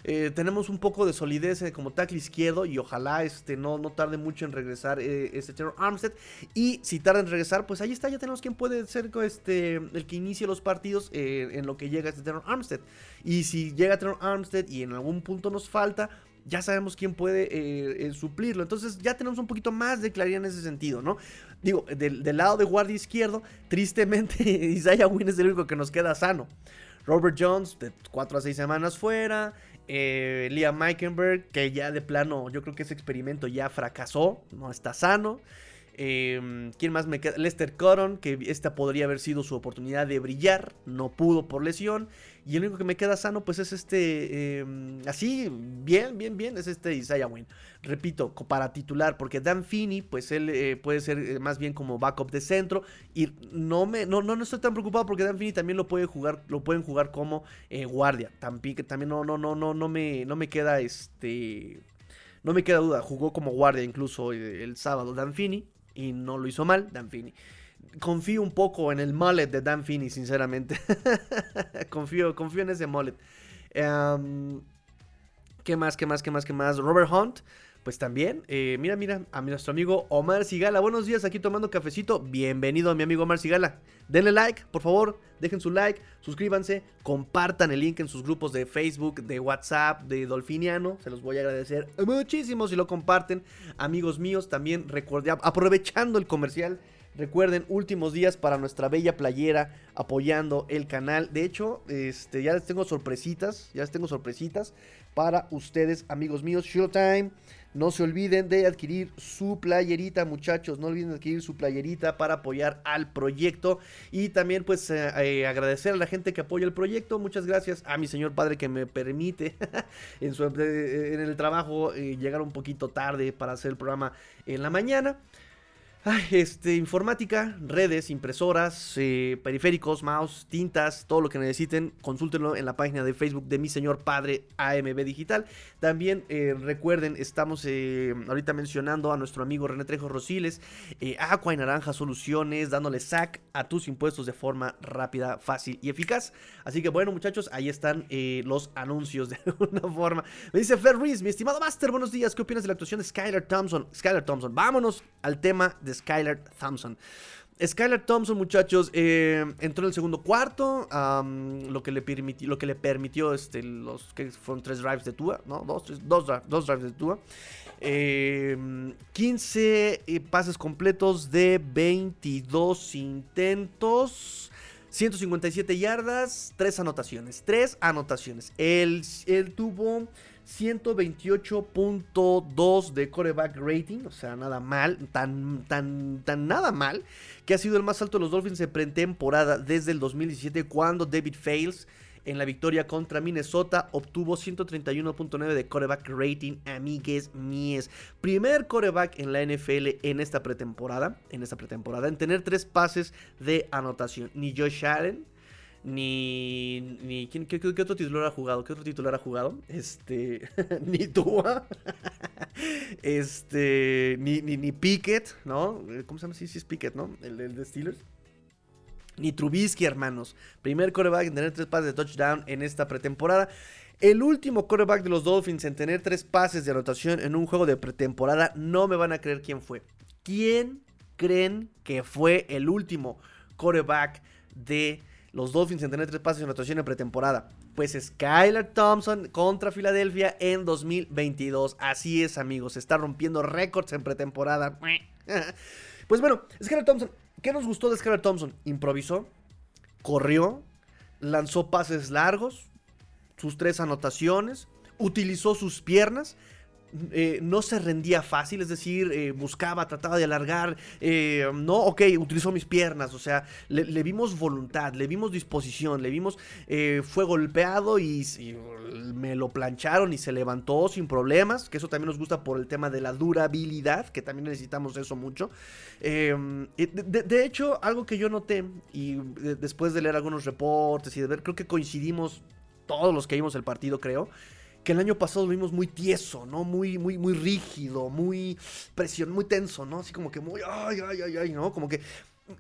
eh, tenemos un poco de solidez eh, como tackle izquierdo y ojalá este, no, no tarde mucho en regresar eh, este Terror Armstead. Y si tarda en regresar, pues ahí está, ya tenemos quien puede ser este, el que inicie los partidos en lo que llega este Terror Armstead. Y si llega Terror Armstead y en algún punto nos falta, ya sabemos quién puede suplirlo. Entonces ya tenemos un poquito más de claridad en ese sentido, ¿no? Digo, del, lado de guardia izquierdo, tristemente Isaiah Wynn es el único que nos queda sano. Robert Jones, de 4 a 6 semanas fuera. Eh, Liam Meikenberg, que ya de plano, yo creo que ese experimento ya fracasó, no está sano. Em, ¿Quién más me queda? Lester Coron, que esta podría haber sido su oportunidad de brillar, no pudo por lesión. Y el único que me queda sano, pues es este, em, así, bien, bien, bien, es este Isaiah Wynn. Repito, para titular, porque Dan Finney, pues él eh, puede ser eh, más bien como backup de centro. Y no me, no, no, estoy tan preocupado porque Dan Finney también lo puede jugar, lo pueden jugar como eh, guardia. También, también no, no, no, no, no me, no me queda este. No me queda duda, jugó como guardia incluso el sábado Dan Finney y no lo hizo mal, Dan Finney confío un poco en el mullet de Dan Finney, sinceramente. confío, confío en ese mullet. Em, ¿Qué más, qué más, qué más, qué más? Robert Hunt, pues también. Eh, mira, mira, a nuestro amigo Omar Sigala. Buenos días, aquí tomando cafecito. Bienvenido a mi amigo Omar Sigala. Denle like, por favor, dejen su like, suscríbanse, compartan el link en sus grupos de Facebook, de WhatsApp, de Dolfiniano. Se los voy a agradecer muchísimo si lo comparten. Amigos míos, también recuerden, aprovechando el comercial. Recuerden, últimos días para nuestra bella playera apoyando el canal. De hecho, este, ya les tengo sorpresitas, ya les tengo sorpresitas para ustedes, amigos míos. Showtime. No se olviden de adquirir su playerita, muchachos. No olviden de adquirir su playerita para apoyar al proyecto. Y también, pues, eh, eh, agradecer a la gente que apoya el proyecto. Muchas gracias a mi señor padre que me permite en, en el trabajo eh, llegar un poquito tarde para hacer el programa en la mañana este, informática, redes, impresoras, eh, periféricos, mouse, tintas, todo lo que necesiten, consúltenlo en la página de Facebook de mi señor padre AMB Digital. También eh, recuerden, estamos eh, ahorita mencionando a nuestro amigo René Trejo Rosiles, Aqua y Naranja Soluciones, dándole sac a tus impuestos de forma rápida, fácil y eficaz. Así que bueno, muchachos, ahí están los anuncios de alguna forma. Me dice Fer Ruiz, mi estimado Master, buenos días. ¿Qué opinas de la actuación de Skylar Thompson? Skylar Thompson, vámonos al tema de Skylar Thompson. Skylar Thompson, muchachos, eh, entró en el segundo cuarto, lo, que le permitió, lo que le permitió este, los que fueron tres drives de Tua, ¿no? Dos, dos, dos drives de Tua. 15 eh, pases completos de 22 intentos. 157 yardas, 3 anotaciones. 3 anotaciones. Él, él tuvo 128.2 de coreback rating, o sea, nada mal, tan, tan, tan nada mal, que ha sido el más alto de los Dolphins en pretemporada desde el 2017 cuando David Fails en la victoria contra Minnesota obtuvo 131.9 de coreback rating, amigues mies. Primer coreback en la NFL en esta pretemporada, en esta pretemporada, en tener tres pases de anotación. Ni Josh Allen, ni. ni ¿quién, qué, otro titular ha jugado? ¿Qué otro titular ha jugado? Este. ni Tua. este. Ni, ni, ni Pickett, ¿no? ¿Cómo se llama? Sí, sí es Pickett, ¿no? El, el de Steelers. Ni Trubisky, hermanos. Primer coreback en tener tres pases de touchdown en esta pretemporada. El último coreback de los Dolphins en tener tres pases de anotación en un juego de pretemporada. No me van a creer quién fue. ¿Quién creen que fue el último coreback de los Dolphins en tener tres pases de anotación en pretemporada? Pues Skylar Thompson contra Filadelfia en 2022. Así es, amigos. Está rompiendo récords en pretemporada. Pues bueno, Skylar Thompson ¿Qué nos gustó de Skylar Thompson? Improvisó, corrió, lanzó pases largos, sus tres anotaciones, utilizó sus piernas eh, no se rendía fácil, es decir, eh, buscaba, trataba de alargar, eh, no, ok, utilizó mis piernas, o sea, le, vimos voluntad, le vimos disposición, le vimos, fue golpeado y, me lo plancharon y se levantó sin problemas, que eso también nos gusta por el tema de la durabilidad, que también necesitamos eso mucho. De, de, hecho, algo que yo noté, y después de leer algunos reportes y de ver, creo que coincidimos todos los que vimos el partido, creo que el año pasado lo vimos muy tieso, ¿no? Muy, muy, muy rígido, muy presión, muy tenso, ¿no? Así como que muy, ay, ay, ay, ay, ¿no? Como que...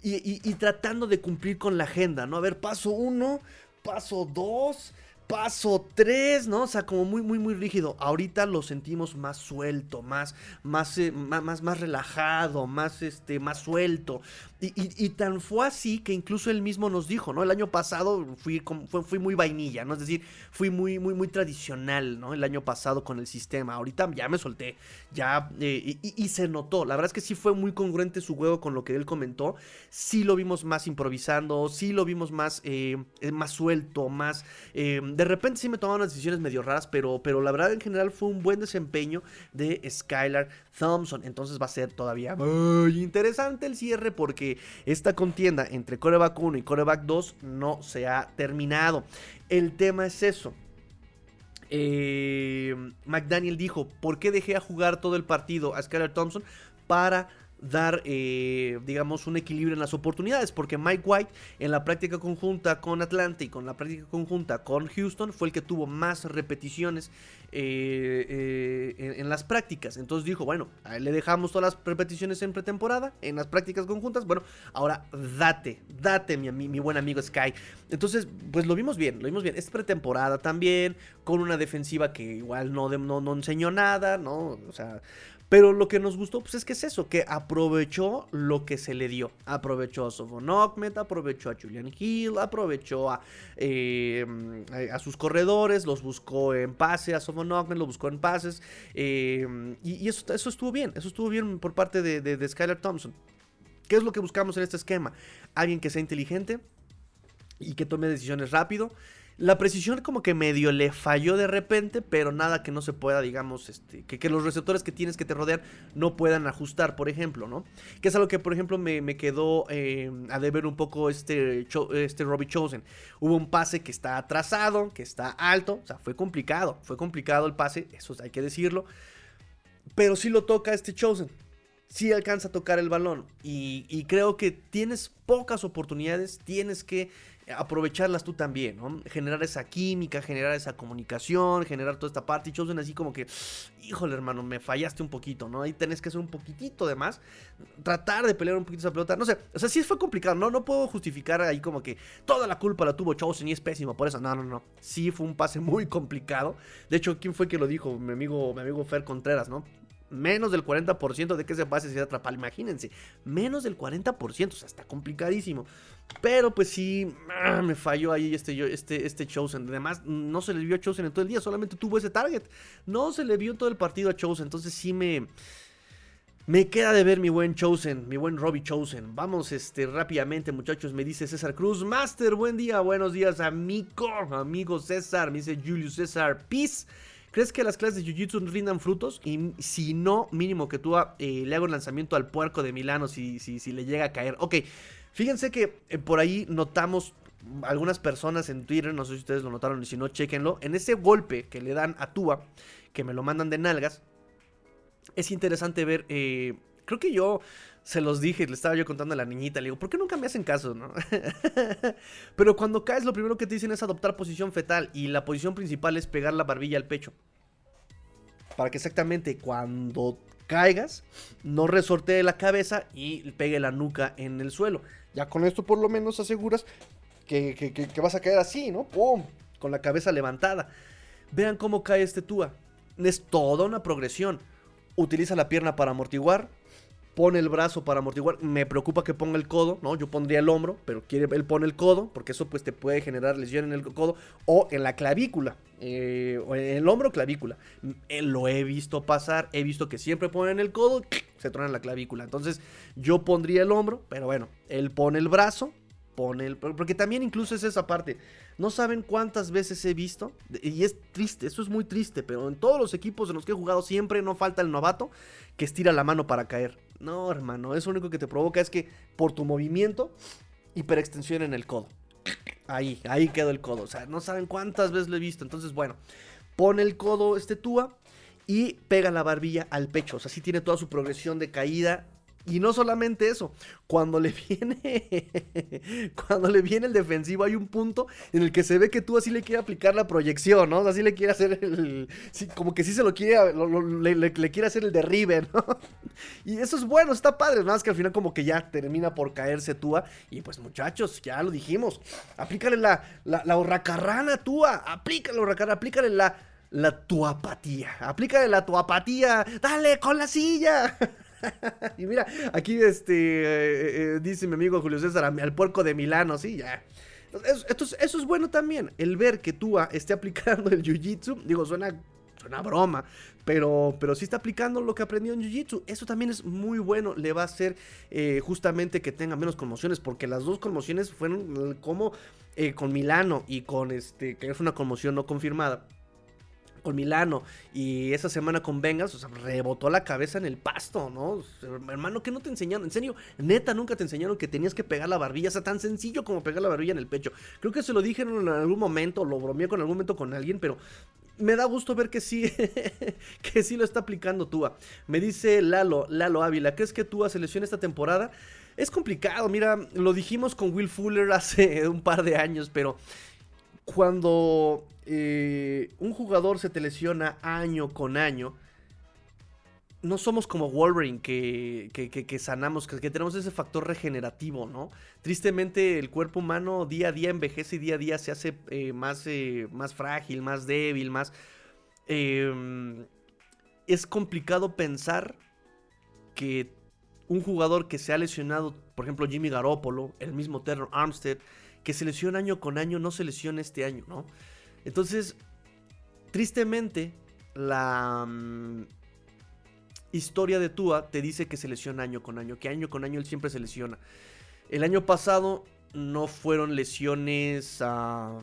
Y, y tratando de cumplir con la agenda, ¿no? A ver, paso uno, paso dos, paso 3, ¿no? O sea, como muy, muy, muy rígido. Ahorita lo sentimos más suelto, más, más, eh, más, más, relajado, más, este, más suelto. Y, tan fue así que incluso él mismo nos dijo, ¿no? El año pasado fui, fui muy vainilla, ¿no? Es decir, fui muy, muy, muy tradicional, ¿no? El año pasado con el sistema. Ahorita ya me solté, ya, eh, y, se notó. La verdad es que sí fue muy congruente su juego con lo que él comentó. Sí lo vimos más improvisando, sí lo vimos más, eh, más suelto, más de repente sí me tomaban unas decisiones medio raras, pero, pero la verdad en general fue un buen desempeño de Skylar Thompson. Entonces va a ser todavía muy interesante el cierre porque esta contienda entre coreback 1 y coreback 2 no se ha terminado. El tema es eso. Eh, McDaniel dijo, ¿por qué dejé a jugar todo el partido a Skylar Thompson? Para dar, eh, digamos, un equilibrio en las oportunidades, porque Mike White en la práctica conjunta con Atlanta y con la práctica conjunta con Houston fue el que tuvo más repeticiones eh, eh, en, las prácticas. Entonces dijo, bueno, le dejamos todas las repeticiones en pretemporada, en las prácticas conjuntas, bueno, ahora date, date mi, mi, buen amigo Sky. Entonces, pues lo vimos bien, lo vimos bien. Es pretemporada también, con una defensiva que igual no, no, no enseñó nada, ¿no? O sea... Pero lo que nos gustó, pues es que es eso, que aprovechó lo que se le dio. Aprovechó a Sofon aprovechó a Julian Hill, aprovechó a, eh, a, sus corredores, los buscó en pase, a Sofon lo buscó en pases. Eh, y, eso, eso estuvo bien, eso estuvo bien por parte de, de Skylar Thompson. ¿Qué es lo que buscamos en este esquema? Alguien que sea inteligente y que tome decisiones rápido. La precisión como que medio le falló de repente, pero nada que no se pueda, digamos, este, que, los receptores que tienes que te rodear no puedan ajustar, por ejemplo, ¿no? Que es algo que, por ejemplo, me, quedó eh, a deber un poco este, este Robbie Chosen. Hubo un pase que está atrasado, que está alto, o sea, fue complicado, fue complicado el pase, eso hay que decirlo, pero sí lo toca este Chosen. Sí alcanza a tocar el balón y, y creo que tienes pocas oportunidades, tienes que aprovecharlas tú también, ¿no? Generar esa química, generar esa comunicación, generar toda esta parte. Y Chosen así como que, híjole hermano, me fallaste un poquito, ¿no? Ahí tenés que hacer un poquitito de más, tratar de pelear un poquito esa pelota. No sé, o sea, sí fue complicado, ¿no? No puedo justificar ahí como que toda la culpa la tuvo Chosen y es pésimo por eso. No, no, no. Sí fue un pase muy complicado. De hecho, ¿quién fue que lo dijo? Mi amigo, mi amigo Fer Contreras, ¿no? menos del 40% de que ese pase se atrapar. Imagínense, menos del 40%, o sea, está complicadísimo. Pero pues sí, ah, me falló ahí este, este, este Chosen. Además, no se le vio a Chosen en todo el día, solamente tuvo ese target. No se le vio todo el partido a Chosen, entonces sí me... Me queda de ver mi buen Chosen, mi buen Robbie Chosen. Vamos este, rápidamente, muchachos. Me dice César Cruz. Master, buen día, buenos días, amigo. Amigo César, me dice Julius César. Peace. ¿Crees que las clases de Jiu-Jitsu rindan frutos? Y si no, mínimo que tú eh, le hagas un lanzamiento al puerco de Milano si, si, si le llega a caer. Ok, fíjense que eh, por ahí notamos algunas personas en Twitter, no sé si ustedes lo notaron y si no, chequenlo. En ese golpe que le dan a Tua, que me lo mandan de nalgas, es interesante ver. Eh, creo que yo se los dije, le estaba yo contando a la niñita, le digo, ¿por qué nunca me hacen caso, no? Pero cuando caes, lo primero que te dicen es adoptar posición fetal y la posición principal es pegar la barbilla al pecho. Para que exactamente cuando caigas, no resortee la cabeza y pegue la nuca en el suelo. Ya con esto por lo menos aseguras que, que vas a caer así, ¿no? ¡Pum! Con la cabeza levantada. Vean cómo cae este Tua. Es toda una progresión utiliza la pierna para amortiguar, pone el brazo para amortiguar. Me preocupa que ponga el codo, ¿no? Yo pondría el hombro, pero él pone el codo, porque eso pues te puede generar lesión en el codo o en la clavícula. Eh, o en el hombro, clavícula. Eh, lo he visto pasar, he visto que siempre ponen el codo, se trona la clavícula. Entonces yo pondría el hombro, pero bueno, él pone el brazo, pone el... Porque también incluso es esa parte. No saben cuántas veces he visto, y es triste, eso es muy triste, pero en todos los equipos en los que he jugado siempre no falta el novato que estira la mano para caer. No, hermano, eso único que te provoca es que por tu movimiento, hiperextensión en el codo. Ahí, ahí quedó el codo. O sea, no saben cuántas veces lo he visto. Entonces, bueno, pone el codo este Tua y pega la barbilla al pecho. O sea, sí tiene toda su progresión de caída y no solamente eso, cuando le viene cuando le viene el defensivo hay un punto en el que se ve que tú así le quiere aplicar la proyección, ¿no? Así le quiere hacer el como que sí se lo quiere le, quiere hacer el derribe, ¿no? Y eso es bueno, está padre, nada más que al final como que ya termina por caerse Tua y pues muchachos, ya lo dijimos, aplícale la la, horracarrana Tua, aplícale horracarrana, aplícale la la tuapatía, aplícale la tuapatía, dale con la silla. y mira, aquí este eh, eh, dice mi amigo Julio César, al puerco de Milano, sí, ya. Eso, eso, es bueno también, el ver que Tua esté aplicando el Jiu-Jitsu, digo, suena, suena broma, pero, pero sí está aplicando lo que aprendió en Jiu-Jitsu. Eso también es muy bueno, le va a hacer eh, justamente que tenga menos conmociones, porque las dos conmociones fueron como con Milano y con este, que es una conmoción no confirmada con Milano y esa semana con Bengals, o sea, rebotó la cabeza en el pasto, ¿no? hermano, que no te enseñaron? En serio, neta, nunca te enseñaron que tenías que pegar la barbilla, o sea, tan sencillo como pegar la barbilla en el pecho. Creo que se lo dijeron en algún momento, lo bromeé con algún momento con alguien, pero me da gusto ver que sí, que sí lo está aplicando Tua. Me dice Lalo, Lalo Ávila, ¿crees que Tua selecciona esta temporada? Es complicado, mira, lo dijimos con Will Fuller hace un par de años, pero cuando eh, un jugador se te lesiona año con año, no somos como Wolverine que, sanamos, que, tenemos ese factor regenerativo, ¿no? Tristemente el cuerpo humano día a día envejece y día a día se hace eh, más, eh, más frágil, más débil, más... Em, es complicado pensar que un jugador que se ha lesionado, por ejemplo Jimmy Garoppolo, el mismo Terror Armstead, que se lesiona año con año, no se lesiona este año, ¿no? Entonces, tristemente, la mm, historia de Tua te dice que se lesiona año con año, que año con año él siempre se lesiona. El año pasado no fueron lesiones, uh,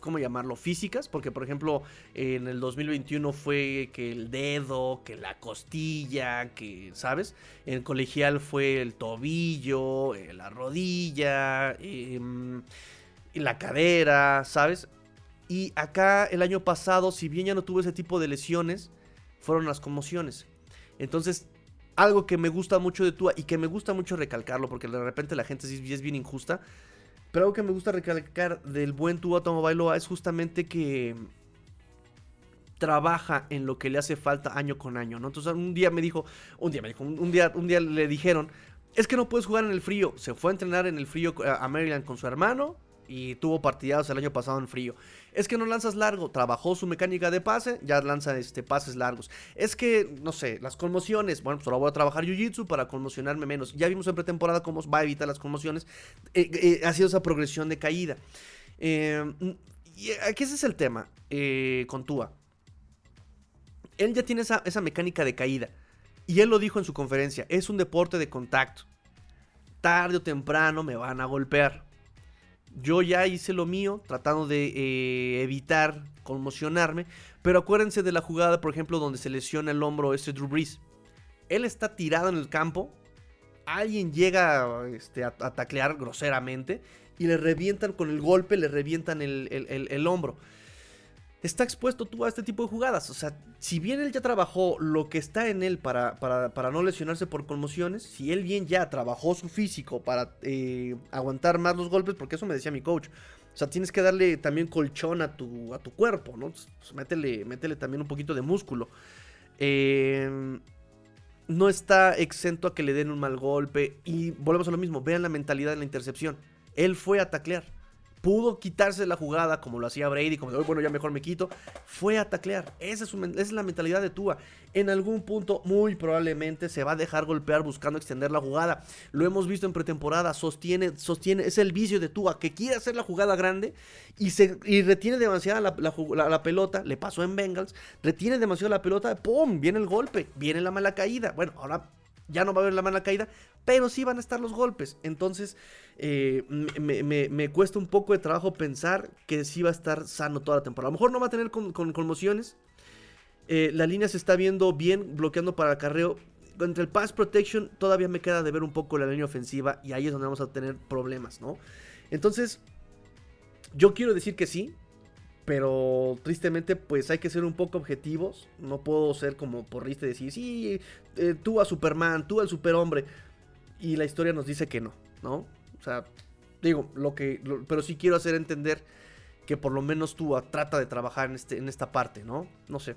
¿cómo llamarlo? Físicas, porque por ejemplo en el 2021 fue que el dedo, que la costilla, que, ¿sabes? En el colegial fue el tobillo, eh, la rodilla, em, la cadera, ¿sabes? Y acá el año pasado, si bien ya no tuve ese tipo de lesiones, fueron las conmociones. Entonces, algo que me gusta mucho de Tua y que me gusta mucho recalcarlo, porque de repente la gente es bien injusta, pero algo que me gusta recalcar del buen Tua Bailoa es justamente que trabaja en lo que le hace falta año con año, ¿no? Entonces un día me dijo, un día me dijo, un día, un día le dijeron, es que no puedes jugar en el frío. Se fue a entrenar en el frío a Maryland con su hermano y tuvo partidados el año pasado en frío. Es que no lanzas largo, trabajó su mecánica de pase, ya lanza este, pases largos. Es que, no sé, las conmociones, bueno, pues ahora voy a trabajar Jiu-Jitsu para conmocionarme menos. Ya vimos en pretemporada cómo va a evitar las conmociones. Eh, eh, ha sido esa progresión de caída. Eh, y aquí ese es el tema con Tua. Él ya tiene esa, esa mecánica de caída. Y él lo dijo en su conferencia, es un deporte de contacto. Tarde o temprano me van a golpear. Yo ya hice lo mío, tratando de eh, evitar conmocionarme. Pero acuérdense de la jugada, por ejemplo, donde se lesiona el hombro este Drew Brees. Él está tirado en el campo. Alguien llega este, a, taclear groseramente. Y le revientan con el golpe, le revientan el hombro está expuesto tú a este tipo de jugadas. O sea, si bien él ya trabajó lo que está en él para, para, no lesionarse por conmociones, si él bien ya trabajó su físico para eh, aguantar más los golpes, porque eso me decía mi coach. O sea, tienes que darle también colchón a tu, a tu cuerpo, ¿no? Pues, métele, métele, también un poquito de músculo. Em, no está exento a que le den un mal golpe. Y volvemos a lo mismo, vean la mentalidad de la intercepción. Él fue a taclear pudo quitarse la jugada como lo hacía Brady, como de, bueno, ya mejor me quito, fue a taclear. Esa es, la mentalidad de Tua. En algún punto, muy probablemente, se va a dejar golpear buscando extender la jugada. Lo hemos visto en pretemporada, sostiene, sostiene, es el vicio de Tua, que quiere hacer la jugada grande y, retiene demasiado la, la, pelota, le pasó en Bengals, retiene demasiado la pelota, ¡pum! Viene el golpe, viene la mala caída. Bueno, ahora ya no va a haber la mala caída, pero sí van a estar los golpes. Entonces, eh, me, cuesta un poco de trabajo pensar que sí va a estar sano toda la temporada. A lo mejor no va a tener con, conmociones. Eh, la línea se está viendo bien, bloqueando para el carreo. Entre el pass protection todavía me queda de ver un poco la línea ofensiva y ahí es donde vamos a tener problemas, ¿no? Entonces, yo quiero decir que sí, pero tristemente pues hay que ser un poco objetivos. No puedo ser como porrista y decir, sí, eh, tú a Superman, tú al superhombre. Y la historia nos dice que no, ¿no? O sea, digo, lo que. pero sí quiero hacer entender que por lo menos tú trata de trabajar en, este, en esta parte, ¿no? No sé.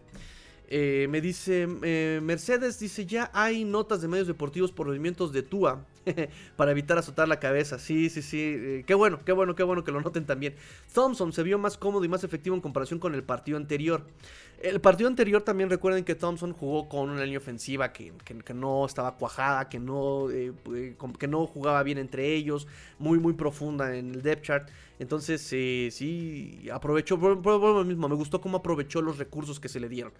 Eh, me dice eh, Mercedes, dice, ya hay notas de medios deportivos por movimientos de Tua para evitar azotar la cabeza. Sí, sí, sí. Eh, qué bueno, qué bueno, qué bueno que lo noten también. Thompson se vio más cómodo y más efectivo en comparación con el partido anterior. El partido anterior también recuerden que Thompson jugó con una línea ofensiva que, no estaba cuajada, que no, eh, que no jugaba bien entre ellos, muy muy profunda en el depth chart. Entonces eh, sí, aprovechó, lo mismo, me gustó cómo aprovechó los recursos que se le dieron.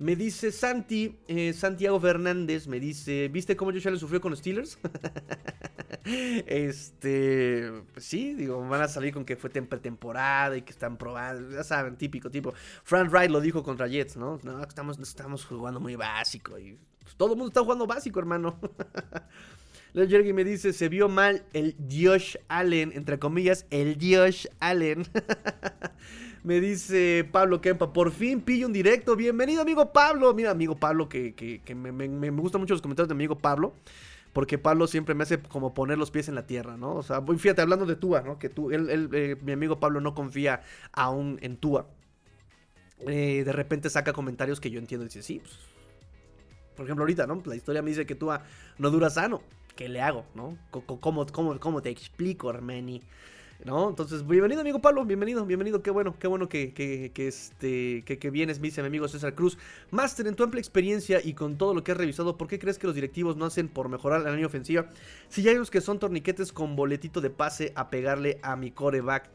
Me dice Santi, eh, Santiago Fernández, me dice, ¿viste cómo Josh Allen sufrió con los Steelers? este, pues sí, digo, van a salir con que fue temporada y que están probando, ya saben, típico, tipo. Frank Wright lo dijo contra Jets, ¿no? No, estamos, estamos jugando muy básico y pues, todo el mundo está jugando básico, hermano. Leo Jerry me dice, se vio mal el Josh Allen, entre comillas, el Josh Allen. Me dice Pablo Kempa, por fin pillo un directo. Bienvenido, amigo Pablo. Mira, amigo Pablo, que, que, me, me, me, gustan mucho los comentarios de mi amigo Pablo. Porque Pablo siempre me hace como poner los pies en la tierra, ¿no? O sea, fíjate, hablando de Tua, ¿no? Que tú, él, eh, mi amigo Pablo no confía aún en Tua. Eh, de repente saca comentarios que yo entiendo y dice, sí, pues, por ejemplo, ahorita, ¿no? La historia me dice que Tua no dura sano. ¿Qué le hago, no? ¿Cómo, cómo, cómo te explico, Armeni? Entonces, bienvenido, amigo Pablo, bienvenido, bienvenido, qué bueno, qué bueno que, que, que este, que, que, vienes, me dice mi amigo César Cruz. Máster, en tu amplia experiencia y con todo lo que has revisado, ¿por qué crees que los directivos no hacen por mejorar la línea ofensiva? Si ya hay los que son torniquetes con boletito de pase a pegarle a mi coreback.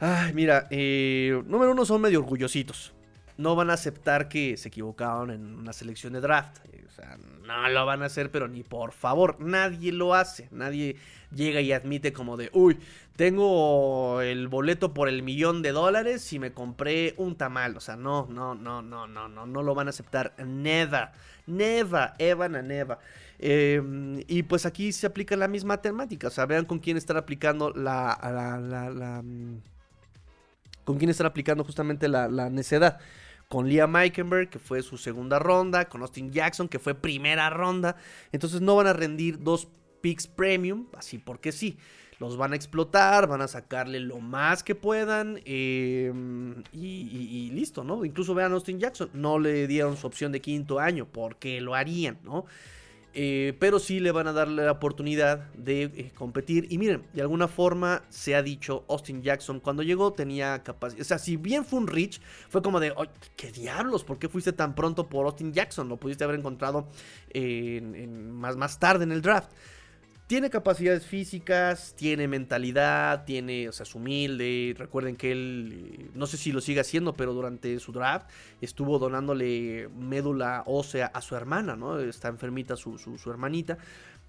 Ay, mira, eh, número uno son medio orgullositos. No van a aceptar que se equivocaron en una selección de draft. O sea, no lo van a hacer, pero ni por favor. Nadie lo hace. Nadie llega y admite como de, uy, tengo el boleto por el millón de dólares y me compré un tamal. O sea, no, no, no, no, no, no, no lo van a aceptar. Never, never, evan a never. Em, y pues aquí se aplica la misma temática. O sea, vean con quién están aplicando la, mm, con quién están aplicando justamente la necedad con Liam Meikenberg, que fue su segunda ronda, con Austin Jackson, que fue primera ronda. Entonces no van a rendir dos picks premium, así porque sí. Los van a explotar, van a sacarle lo más que puedan em, y, listo, ¿no? Incluso vean a Austin Jackson, no le dieron su opción de quinto año, porque lo harían, ¿no? Eh, pero sí le van a darle la oportunidad de eh, competir. Y miren, de alguna forma se ha dicho, Austin Jackson cuando llegó tenía capacidad. O sea, si bien fue un Rich, fue como de, ¿qué diablos? ¿Por qué fuiste tan pronto por Austin Jackson? Lo pudiste haber encontrado más, más tarde en el draft tiene capacidades físicas, tiene mentalidad, tiene, o sea, es humilde. Recuerden que él, no sé si lo sigue haciendo, pero durante su draft estuvo donándole médula ósea a su hermana, ¿no? Está enfermita su, su hermanita.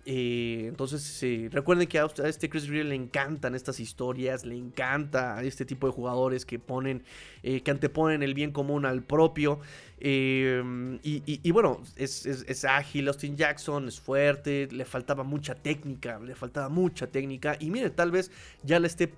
Eh, entonces, recuerden que a, este Chris Greer le encantan estas historias, le encanta este tipo de jugadores que ponen, eh, que anteponen el bien común al propio. Eh, y, bueno, es, ágil, Austin Jackson es fuerte, le faltaba mucha técnica, le faltaba mucha técnica. Y mire, tal vez ya, le esté,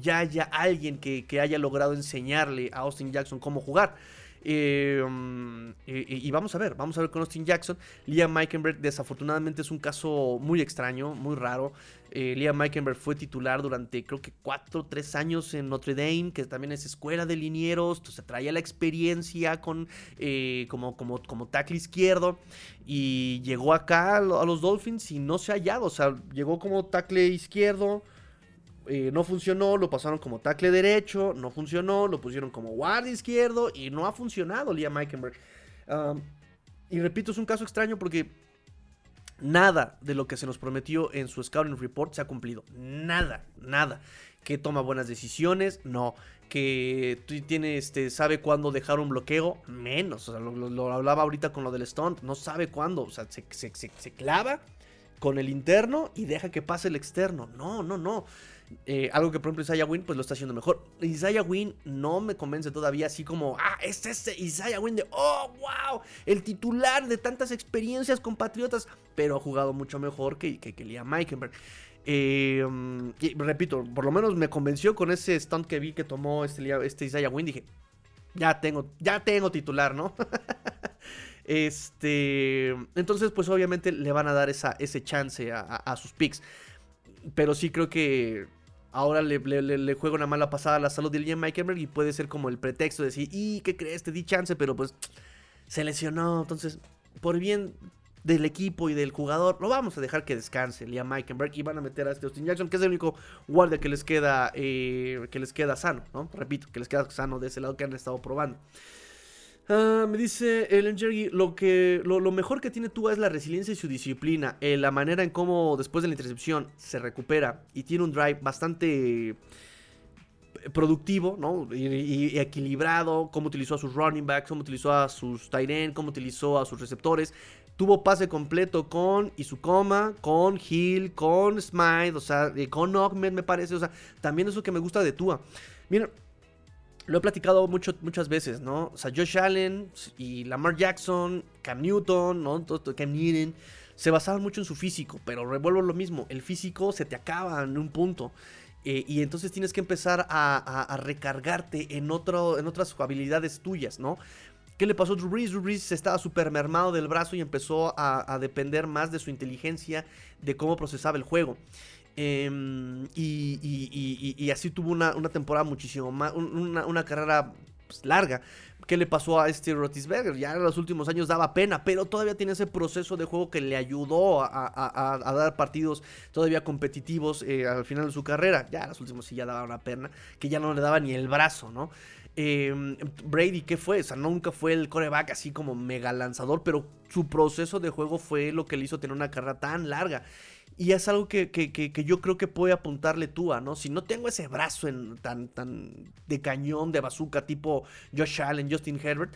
ya haya alguien que haya logrado enseñarle a Austin Jackson cómo jugar. Em, y, vamos a ver, vamos a ver con Austin Jackson. Liam Meikenberg desafortunadamente es un caso muy extraño, muy raro. Eh, Liam Meikenberg fue titular durante creo que 4 o 3 años en Notre Dame, que también es escuela de linieros, entonces traía la experiencia con, eh, como, como, como tackle izquierdo y llegó acá a los Dolphins y no se ha hallado, o sea, llegó como tackle izquierdo no funcionó, lo pasaron como tackle derecho, no funcionó, lo pusieron como guardia izquierdo y no ha funcionado Liam Meikenberg. y repito, es un caso extraño porque nada de lo que se nos prometió en su Scouting Report se ha cumplido. Nada, nada. Que toma buenas decisiones, no. Que tiene, este, sabe cuándo dejar un bloqueo, menos. Lo, hablaba ahorita con lo del stunt, no sabe cuándo. O sea, se, se clava con el interno y deja que pase el externo. No, no, no. Eh, algo que por ejemplo Isaiah Wynn pues lo está haciendo mejor. Isaiah Wynn no me convence todavía así como, ah, es este Isaiah Wynn de, oh, wow, el titular de tantas experiencias con Patriotas, pero ha jugado mucho mejor que, que, que Liam Meikenberg. Y, repito, por lo menos me convenció con ese stunt que vi que tomó este, este Isaiah Wynn. Dije, ya tengo, ya tengo titular, ¿no? este, entonces pues obviamente le van a dar esa, ese chance a, a sus picks. Pero sí creo que ahora le, juega una mala pasada a la salud de Liam Meikenberg y puede ser como el pretexto de decir, ¿y qué crees? Te di chance, pero pues se lesionó. Entonces, por bien del equipo y del jugador, lo vamos a dejar que descanse Liam Meikenberg y van a meter a este Austin Jackson, que es el único guardia que les queda, eh, que les queda sano, ¿no? Repito, que les queda sano de ese lado que han estado probando. Ah, me dice el lo que lo, mejor que tiene Tua es la resiliencia y su disciplina, eh, la manera en cómo después de la intercepción se recupera y tiene un drive bastante productivo, ¿no? Y, equilibrado, cómo utilizó a sus running backs, cómo utilizó a sus tight end, cómo utilizó a sus receptores. Tuvo pase completo con Isukoma, con Hill, con Smite, o sea, eh, con Ahmed me parece, o sea, también eso que me gusta de Tua. Mira, lo he platicado mucho, muchas veces, ¿no? O sea, Josh Allen y Lamar Jackson, Cam Newton, ¿no? Cam Newton, se basaban mucho en su físico, pero revuelvo lo mismo, el físico se te acaba en un punto. Eh, y entonces tienes que empezar a, recargarte en, otro, en otras habilidades tuyas, ¿no? ¿Qué le pasó a Drew Brees? Drew Brees estaba súper mermado del brazo y empezó a, a, depender más de su inteligencia, de cómo procesaba el juego. Em, y, así tuvo una, temporada muchísimo más, una, carrera pues, larga. ¿Qué le pasó a este Rotisberger? Ya en los últimos años daba pena, pero todavía tiene ese proceso de juego que le ayudó a, dar partidos todavía competitivos eh, al final de su carrera. Ya en los últimos sí ya daba una pena, que ya no le daba ni el brazo, ¿no? Em, Brady, ¿qué fue? O sea, nunca fue el coreback así como mega lanzador, pero su proceso de juego fue lo que le hizo tener una carrera tan larga. Y es algo que, yo creo que puede apuntarle Tua, ¿no? Si no tengo ese brazo en, tan, tan de cañón, de bazooka, tipo Josh Allen, Justin Herbert,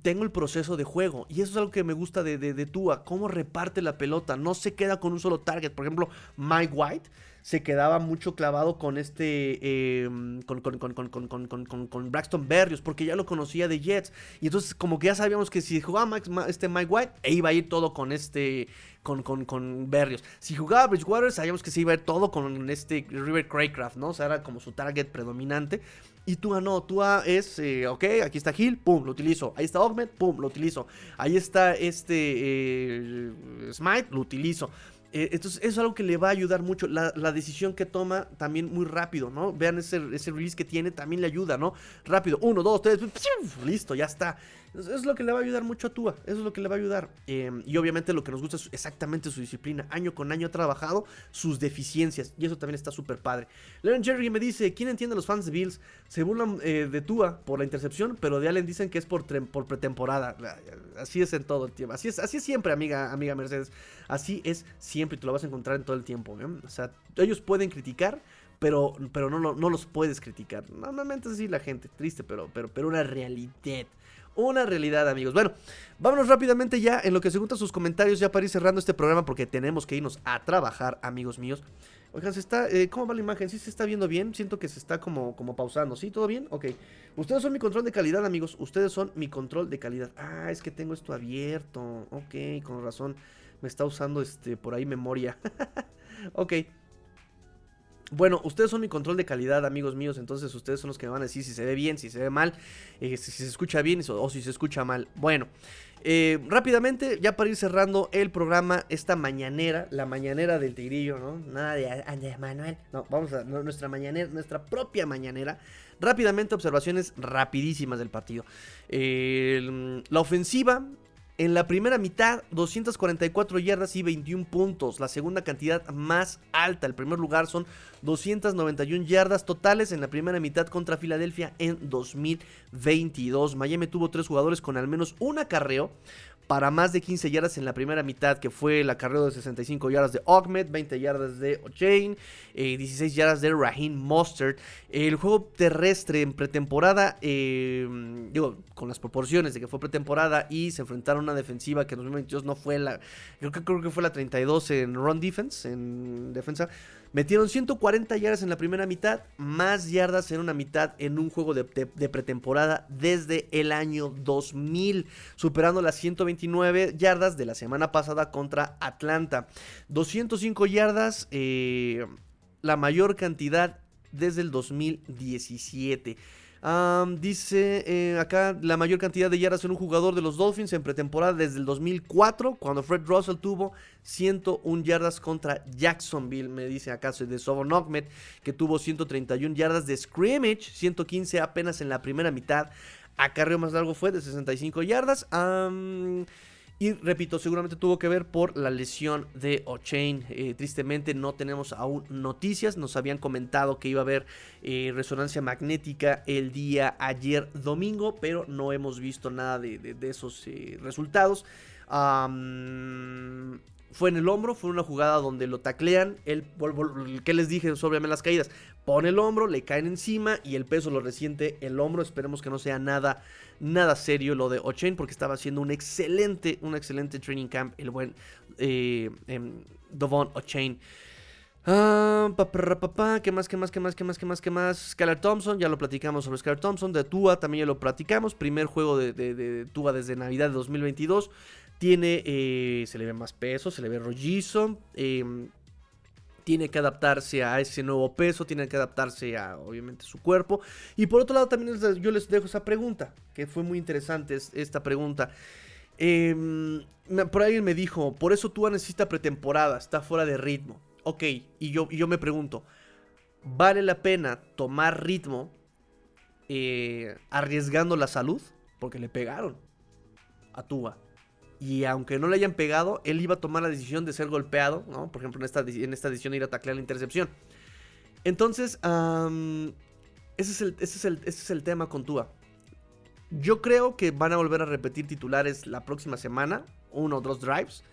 tengo el proceso de juego. Y eso es algo que me gusta de, de, de Tua, cómo reparte la pelota. No se queda con un solo target. Por ejemplo, Mike White se quedaba mucho clavado con este, em, con, con, con, con, Braxton Berrios, porque ya lo conocía de Jets. Y entonces como que ya sabíamos que si jugaba este Mike White, e iba a ir todo con este, con, con, Berrios. Si jugaba Bridgewater, sabíamos que se iba a ir todo con este River Craycraft, ¿no? O sea, era como su target predominante. Y Tua no, Tua es, eh, ok, aquí está Hill, pum, lo utilizo. Ahí está Ogmed, pum, lo utilizo. Ahí está este eh, Smite, lo utilizo. Eh, entonces, eso es algo que le va a ayudar mucho. La, decisión que toma también muy rápido, ¿no? Vean ese, ese release que tiene, también le ayuda, ¿no? Rápido, uno, dos, tres, listo, ya está. Es lo que le va a ayudar mucho a Tua. Eso es lo que le va a ayudar. Em, y obviamente lo que nos gusta es exactamente su disciplina. Año con año ha trabajado sus deficiencias. Y eso también está súper padre. Leon Jerry me dice: ¿Quién entiende a los fans de Bills? Se burlan eh, de Tua por la intercepción, pero de Allen dicen que es por, por pretemporada. Así es en todo el tiempo. Así es, así siempre, amiga, amiga Mercedes. Así es siempre y tú lo vas a encontrar en todo el tiempo. ¿eh? O sea, ellos pueden criticar pero, pero no, no, no, los puedes criticar. Normalmente es así la gente, triste, pero, pero, pero una realidad. Una realidad, amigos. Bueno, vámonos rápidamente ya en lo que se juntan sus comentarios, ya para ir cerrando este programa, porque tenemos que irnos a trabajar, amigos míos. Oigan, se está, eh, ¿cómo va la imagen? ¿Sí se está viendo bien? Siento que se está como, como pausando. ¿Sí? ¿Todo bien? Ok. Ustedes son mi control de calidad, amigos. Ustedes son mi control de calidad. Ah, es que tengo esto abierto. Ok, con razón. Me está usando este por ahí memoria. ok. Bueno, ustedes son mi control de calidad, amigos míos, entonces ustedes son los que me van a decir si se ve bien, si se ve mal, eh, si, se escucha bien o, si se escucha mal. Bueno, eh, rápidamente, ya para ir cerrando el programa, esta mañanera, la mañanera del tigrillo, ¿no? Nada de Andrés Manuel. No, vamos a nuestra mañanera, nuestra propia mañanera. Rápidamente, observaciones rapidísimas del partido. la ofensiva en la primera mitad, 244 yardas y 21 puntos, la segunda cantidad más alta. El primer lugar son 291 yardas totales en la primera mitad contra Filadelfia en 2022. Miami tuvo tres jugadores con al menos un acarreo para más de 15 yardas en la primera mitad, que fue el acarreo de 65 yardas de Ahmed, 20 yardas de O'Chain, 16 eh, yardas de Raheem Mustard. El juego terrestre en pretemporada, eh, digo, con las proporciones de que fue pretemporada y se enfrentaron a una defensiva que en 2022 no fue la, creo que, creo que fue la 32 en run defense, en defensa. Metieron 140 yardas en la primera mitad, más yardas en una mitad en un juego de, pretemporada desde el año 2000, superando las 129 yardas de la semana pasada contra Atlanta. 205 yardas, eh, la mayor cantidad desde el 2017 dice eh, acá la mayor cantidad de yardas en un jugador de los Dolphins en pretemporada desde el 2004, cuando Fred Russell tuvo 101 yardas contra Jacksonville. Me dice acaso de Sobon Ahmed, que tuvo 131 yardas de scrimmage, 115 apenas en la primera mitad. Acarreo más largo fue de 65 yardas. Y repito, seguramente tuvo que ver por la lesión de O'Chain. Eh, tristemente no tenemos aún noticias. Nos habían comentado que iba a haber eh, resonancia magnética el día ayer domingo, pero no hemos visto nada de, esos eh, resultados. Fue en el hombro, fue una jugada donde lo taclean. El, ¿Qué les dije sobre las caídas? Pone el hombro, le caen encima y el peso lo resiente el hombro. Esperemos que no sea nada nada serio lo de Ochain porque estaba haciendo un excelente, un excelente training camp el buen eh, em, Dovon Ochain. Ah, ¿Qué más, qué más, qué más, qué más, qué más, qué más? Skylar Thompson, ya lo platicamos sobre Skylar Thompson. De Tua también ya lo platicamos. Primer juego de, de, Tua desde Navidad de 2022. Tiene, eh, se le ve más peso, se le ve rollizo. Eh, tiene que adaptarse a ese nuevo peso, tiene que adaptarse a, obviamente, su cuerpo. Y por otro lado, también yo les dejo esa pregunta, que fue muy interesante esta pregunta. Em, por ahí me dijo, por eso tú necesita pretemporada, está fuera de ritmo. Ok, y yo, yo me pregunto, ¿vale la pena tomar ritmo eh, arriesgando la salud? Porque le pegaron a Tuba. Y aunque no le hayan pegado, él iba a tomar la decisión de ser golpeado, ¿no? Por ejemplo, en esta, en esta decisión de ir a taclear la intercepción. Entonces, ese, es el, ese, es el, tema con Tua. Yo creo que van a volver a repetir titulares la próxima semana, uno o dos drives.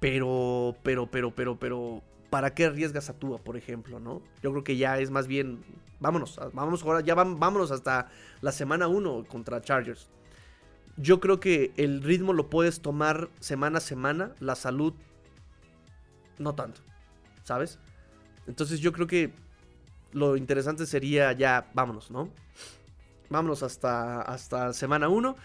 Pero, pero, pero, pero, pero, ¿para qué arriesgas a Tua, por ejemplo, no? Yo creo que ya es más bien, vámonos, vámonos ahora, ya vámonos hasta la semana 1 contra Chargers. Yo creo que el ritmo lo puedes tomar semana a semana, la salud no tanto, ¿sabes? Entonces yo creo que lo interesante sería ya, vámonos, ¿no? Vámonos hasta, hasta semana 1.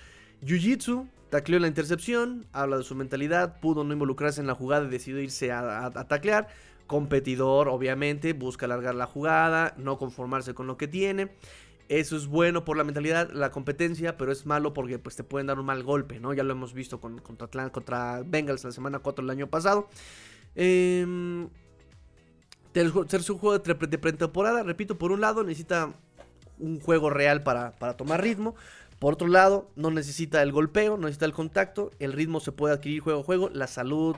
Jiu-Jitsu, tacleó la intercepción, habla de su mentalidad, pudo no involucrarse en la jugada y decidió irse a, a taclear. Competidor, obviamente, busca alargar la jugada, no conformarse con lo que tiene. Eso es bueno por la mentalidad, la competencia, pero es malo porque pues, te pueden dar un mal golpe, ¿no? Ya lo hemos visto con, contra, contra Bengals la semana 4 del año pasado. Eh, tercer juego de, de pretemporada, repito, por un lado necesita un juego real para, para tomar ritmo. Por otro lado, no necesita el golpeo, no necesita el contacto. El ritmo se puede adquirir juego a juego. La salud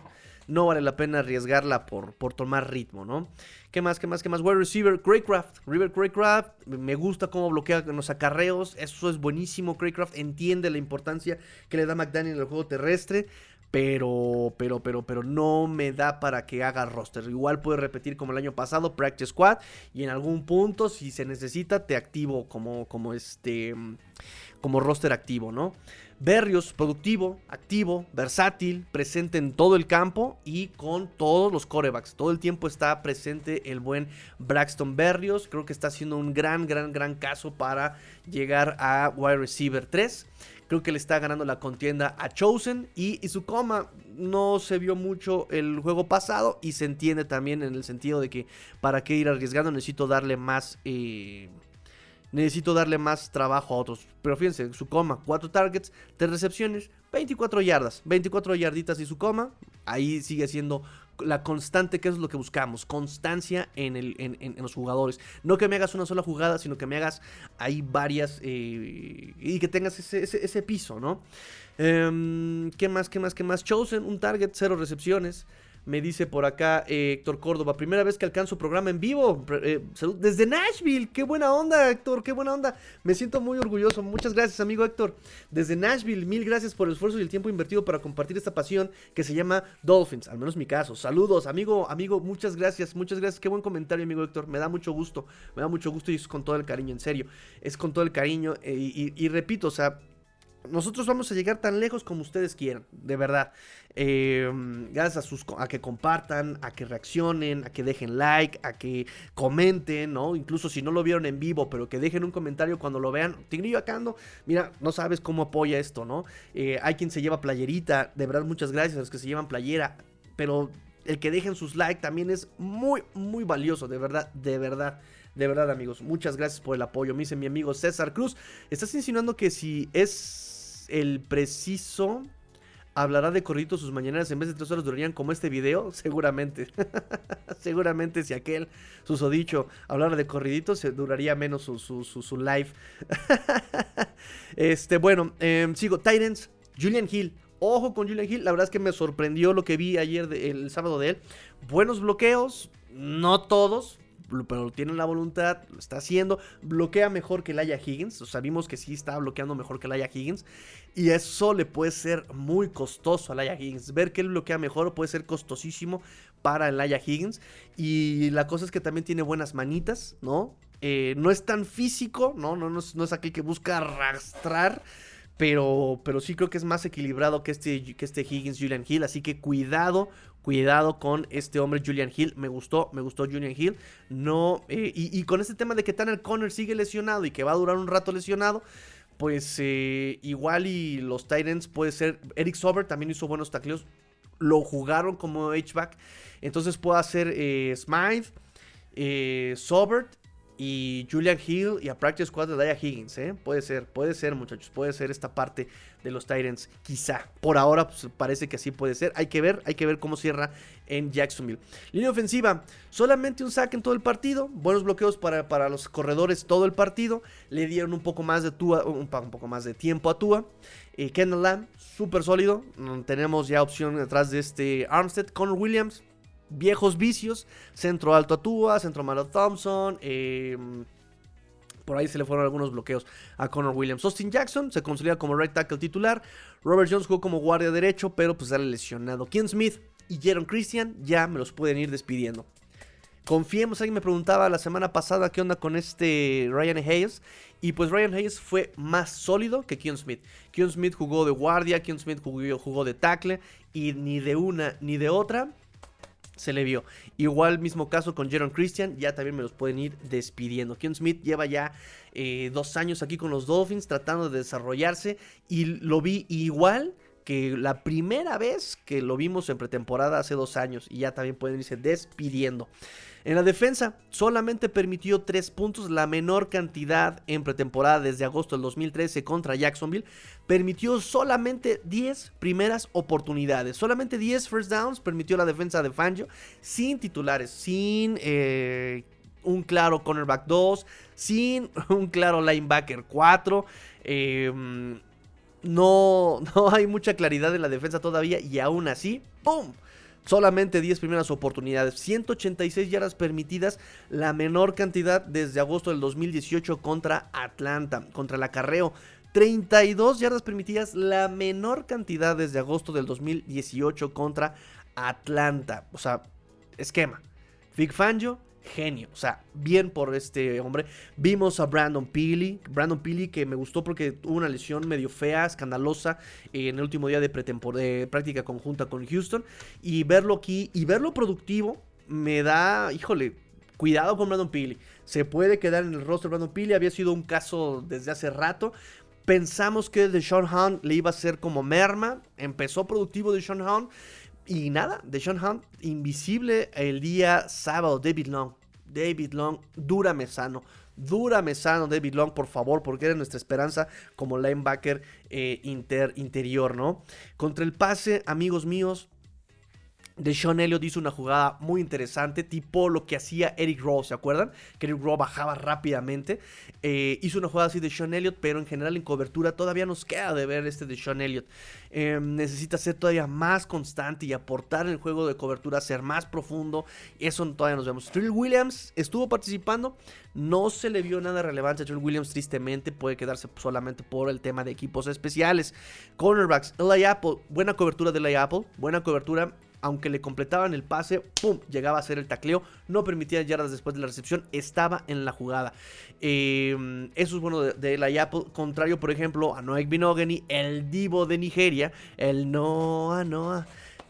no vale la pena arriesgarla por, por tomar ritmo, ¿no? ¿Qué más? ¿Qué más? ¿Qué más? Wide receiver, Craycraft. River Craycraft. Me gusta cómo bloquea los acarreos. Eso es buenísimo. Craycraft entiende la importancia que le da McDaniel el juego terrestre. Pero, pero, pero, pero no me da para que haga roster. Igual puede repetir como el año pasado, Practice Squad. Y en algún punto, si se necesita, te activo como, como este. Como roster activo, ¿no? Berrios, productivo, activo, versátil, presente en todo el campo y con todos los corebacks. Todo el tiempo está presente el buen Braxton Berrios. Creo que está haciendo un gran, gran, gran caso para llegar a wide receiver 3. Creo que le está ganando la contienda a Chosen y coma no se vio mucho el juego pasado y se entiende también en el sentido de que para qué ir arriesgando necesito darle más... Eh, necesito darle más trabajo a otros. Pero fíjense, su coma, 4 targets, 3 recepciones, 24 yardas, 24 yarditas y su coma. Ahí sigue siendo la constante, que es lo que buscamos, constancia en, el, en, los jugadores. No que me hagas una sola jugada, sino que me hagas ahí varias eh, y que tengas ese, ese, piso, ¿no? Em, ¿Qué más, qué más, qué más? Chosen, un target, cero recepciones. Me dice por acá eh, Héctor Córdoba, primera vez que alcanzo programa en vivo. Eh, desde Nashville. Qué buena onda, Héctor, qué buena onda. Me siento muy orgulloso. Muchas gracias, amigo Héctor. Desde Nashville, mil gracias por el esfuerzo y el tiempo invertido para compartir esta pasión que se llama Dolphins, al menos mi caso. Saludos, amigo, amigo, muchas gracias, muchas gracias. Qué buen comentario, amigo Héctor. Me da mucho gusto, me da mucho gusto y es con todo el cariño, en serio. Es con todo el cariño eh, y repito, o sea, nosotros vamos a llegar tan lejos como ustedes quieran, de verdad. Eh, gracias a, sus, a que compartan, a que reaccionen, a que dejen like, a que comenten, ¿no? Incluso si no lo vieron en vivo, pero que dejen un comentario cuando lo vean. Tigrillo acá ando, mira, no sabes cómo apoya esto, ¿no? Eh, hay quien se lleva playerita, de verdad muchas gracias a los que se llevan playera, pero el que dejen sus likes también es muy, muy valioso, de verdad, de verdad. De verdad, amigos, muchas gracias por el apoyo. Me dice mi amigo César Cruz. Estás insinuando que si es el preciso hablará de corridos sus mañaneras en vez de tres horas durarían como este video, seguramente. seguramente si aquel susodicho hablara de corriditos, se duraría menos su, su, live. este, bueno, em, sigo. Titans, Julian Hill. Ojo con Julian Hill, la verdad es que me sorprendió lo que vi ayer, el sábado de él. Buenos bloqueos, no todos, pero tiene la voluntad, lo está haciendo, bloquea mejor que Laia Higgins, o sea, vimos que sí está bloqueando mejor que Laia Higgins, y eso le puede ser muy costoso a Laia Higgins, ver que él bloquea mejor puede ser costosísimo para Laia Higgins, y la cosa es que también tiene buenas manitas, ¿no? Eh, no es tan físico, ¿no? No, no, es, no es aquel que busca arrastrar, pero, pero sí creo que es más equilibrado que este, que este Higgins Julian Hill. Así que cuidado, cuidado con este hombre Julian Hill. Me gustó, me gustó Julian Hill. No, eh, y, con este tema de que Tanner Conner sigue lesionado y que va a durar un rato lesionado. Pues eh, igual y los Titans puede ser. Eric Sober también hizo buenos tacleos. Lo jugaron como H-back. Entonces puede hacer eh, Smythe, eh, Sobert y Julian Hill y a Practice Squad de Daya Higgins, ¿eh? Puede ser, puede ser, muchachos, puede ser esta parte de los Titans, quizá. Por ahora pues, parece que así puede ser. Hay que ver, hay que ver cómo cierra en Jacksonville. Línea ofensiva, solamente un saque en todo el partido, buenos bloqueos para, para los corredores todo el partido. Le dieron un poco más de Tua, un, poco más de tiempo a Tua. Eh, Kendall Lamb, súper sólido. Mm, tenemos ya opción detrás de este Armstead. Connor Williams, viejos vicios. Centro alto a centro malo Thompson. Em, por ahí se le fueron algunos bloqueos a Connor Williams. Austin Jackson se consolida como right tackle titular. Robert Jones jugó como guardia derecho, pero pues sale lesionado. Ken Smith y Jaron Christian ya me los pueden ir despidiendo. Confiemos, alguien me preguntaba la semana pasada qué onda con este Ryan Hayes. Y pues Ryan Hayes fue más sólido que Keon Smith. Keon Smith jugó de guardia, Keon Smith jugó de tackle. Y ni de una ni de otra se le vio. Igual mismo caso con Jaron Christian, ya también me los pueden ir despidiendo. Ken Smith lleva ya eh, dos años aquí con los Dolphins tratando de desarrollarse y lo vi igual que la primera vez que lo vimos en pretemporada hace dos años y ya también pueden irse despidiendo. En la defensa, solamente permitió 3 puntos, la menor cantidad en pretemporada desde agosto del 2013 contra Jacksonville. Permitió solamente 10 primeras oportunidades, solamente 10 first downs permitió la defensa de Fangio, sin titulares, sin eh, un claro cornerback 2, sin un claro linebacker 4. Em, no, no hay mucha claridad en la defensa todavía y aún así, ¡pum! Solamente 10 primeras oportunidades, 186 yardas permitidas, la menor cantidad desde agosto del 2018 contra Atlanta, contra el acarreo. 32 yardas permitidas, la menor cantidad desde agosto del 2018 contra Atlanta. O sea, esquema. Big Fangio genio. O sea, bien por este hombre. Vimos a Brandon Peely. Brandon Peely que me gustó porque tuvo una lesión medio fea, escandalosa en el último día de, de práctica conjunta con Houston. Y verlo aquí y verlo productivo me da, híjole, cuidado con Brandon Peely. Se puede quedar en el rostro Brandon Peely. Había sido un caso desde hace rato. Pensamos que Deshaun Hunt le iba a ser como merma. Empezó productivo Deshaun Hunt. Y nada, Deshaun Hunt, invisible el día sábado. David Long. David Long, dúrame sano. Dúrame sano, David Long, por favor, porque eres nuestra esperanza como linebacker eh, inter, interior, ¿no? Contra el pase, amigos míos, de Sean Elliott hizo una jugada muy interesante, tipo lo que hacía Eric Rowe, ¿se acuerdan? Que Eric Rowe bajaba rápidamente. Eh, hizo una jugada así de Sean Elliott, pero en general en cobertura todavía nos queda de ver este de Sean Elliott. Em, necesita ser todavía más constante y aportar en el juego de cobertura, ser más profundo. Eso todavía nos vemos. Trill Williams estuvo participando, no se le vio nada relevante a Trill Williams, tristemente puede quedarse solamente por el tema de equipos especiales. Cornerbacks, Eli Apple, buena cobertura de Eli Apple, buena cobertura aunque le completaban el pase, ¡pum! Llegaba a ser el tacleo, no permitía yardas después de la recepción, estaba en la jugada. Em, eso es bueno de, la Apple, contrario por ejemplo a Noek Binogany, el divo de Nigeria, el Noah Noah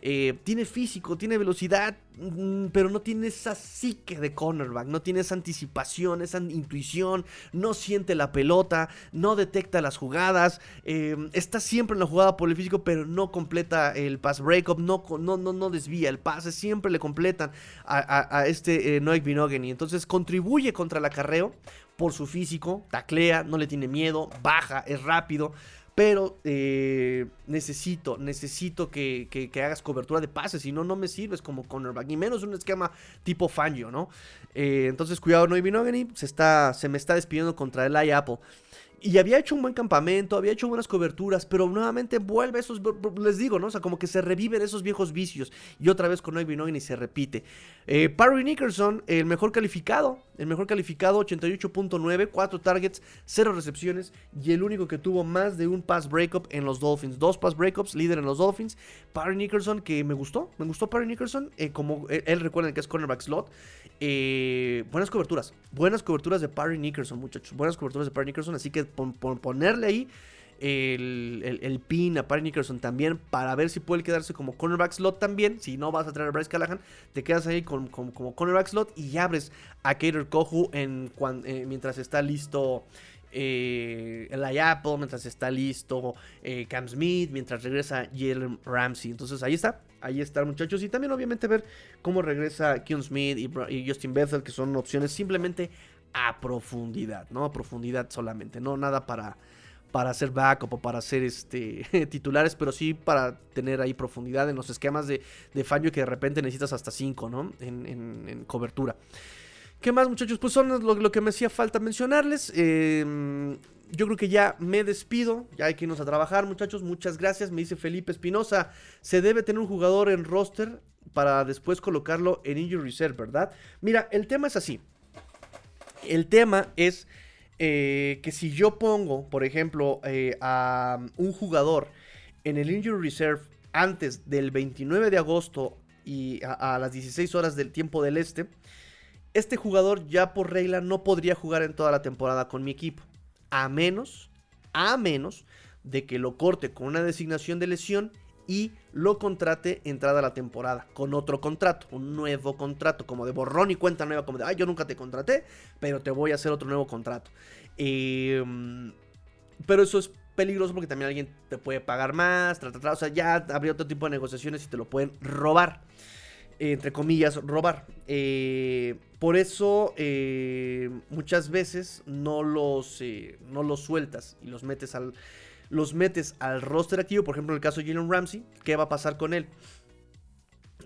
eh, tiene físico, tiene velocidad, mm, pero no tiene esa psique de cornerback, no tiene esa anticipación, esa intuición, no siente la pelota, no detecta las jugadas, em, está siempre en la jugada por el físico, pero no completa el pass breakup, no, no, no, no desvía el pase, siempre le completan a, este eh, Noek Binogany. Entonces contribuye contra el acarreo por su físico, taclea, no le tiene miedo, baja, es rápido. Pero eh, necesito, necesito que, hagas cobertura de pases. Si no, no me sirves como cornerback. Ni menos un esquema tipo Fangio, ¿no? Eh, entonces, cuidado, Noy. Se, está, se me está despidiendo contra el Apple. Y había hecho un buen campamento, había hecho buenas coberturas, pero nuevamente vuelve esos, les digo, ¿no? O sea, como que se reviven esos viejos vicios. Y otra vez con Noy y se repite. Eh, Parry Nickerson, el mejor calificado, el mejor calificado, 88.9, 4 targets, 0 recepciones. Y el único que tuvo más de un pass breakup en los Dolphins. Dos pass breakups, líder en los Dolphins. Parry Nickerson, que me gustó, me gustó Parry Nickerson, eh, como él, recuerden que es cornerback slot. Eh, buenas coberturas, buenas coberturas de Parry Nickerson, muchachos. Buenas coberturas de Parry Nickerson. Así que ponerle ahí el, pin a Nickerson también para ver si puede quedarse como cornerback slot también. Si no vas a traer a Bryce Callahan, te quedas ahí con, como cornerback slot y abres a Kater Kohu en, eh, mientras está listo. Eh, el Apple, mientras está listo eh, Cam Smith, mientras regresa Jalen Ramsey. Entonces ahí está, ahí está muchachos. Y también obviamente ver cómo regresa Keon Smith y, Justin Bethel, que son opciones simplemente a profundidad, ¿no? A profundidad solamente, no nada para, para hacer backup o para hacer este, titulares, pero sí para tener ahí profundidad en los esquemas de, de fallo que de repente necesitas hasta 5, ¿no? En, cobertura. ¿Qué más, muchachos? Pues son lo, que me hacía falta mencionarles. Em, yo creo que ya me despido. Ya hay que irnos a trabajar, muchachos. Muchas gracias. Me dice Felipe Espinosa. Se debe tener un jugador en roster para después colocarlo en Injury Reserve, ¿verdad? Mira, el tema es así. El tema es eh, que si yo pongo, por ejemplo, eh, a un jugador en el Injury Reserve antes del 29 de agosto y a, las 16 horas del tiempo del este, este jugador ya por regla no podría jugar en toda la temporada con mi equipo. A menos, a menos de que lo corte con una designación de lesión y lo contrate entrada a la temporada con otro contrato, un nuevo contrato, como de borrón y cuenta nueva, como de, ay, yo nunca te contraté, pero te voy a hacer otro nuevo contrato. Em, pero eso es peligroso porque también alguien te puede pagar más, o sea, ya habría otro tipo de negociaciones y te lo pueden robar. entre comillas, robar. por eso muchas veces no los, no los sueltas y los metes al los metes al roster activo, por ejemplo en el caso de Jalen Ramsey, ¿qué va a pasar con él?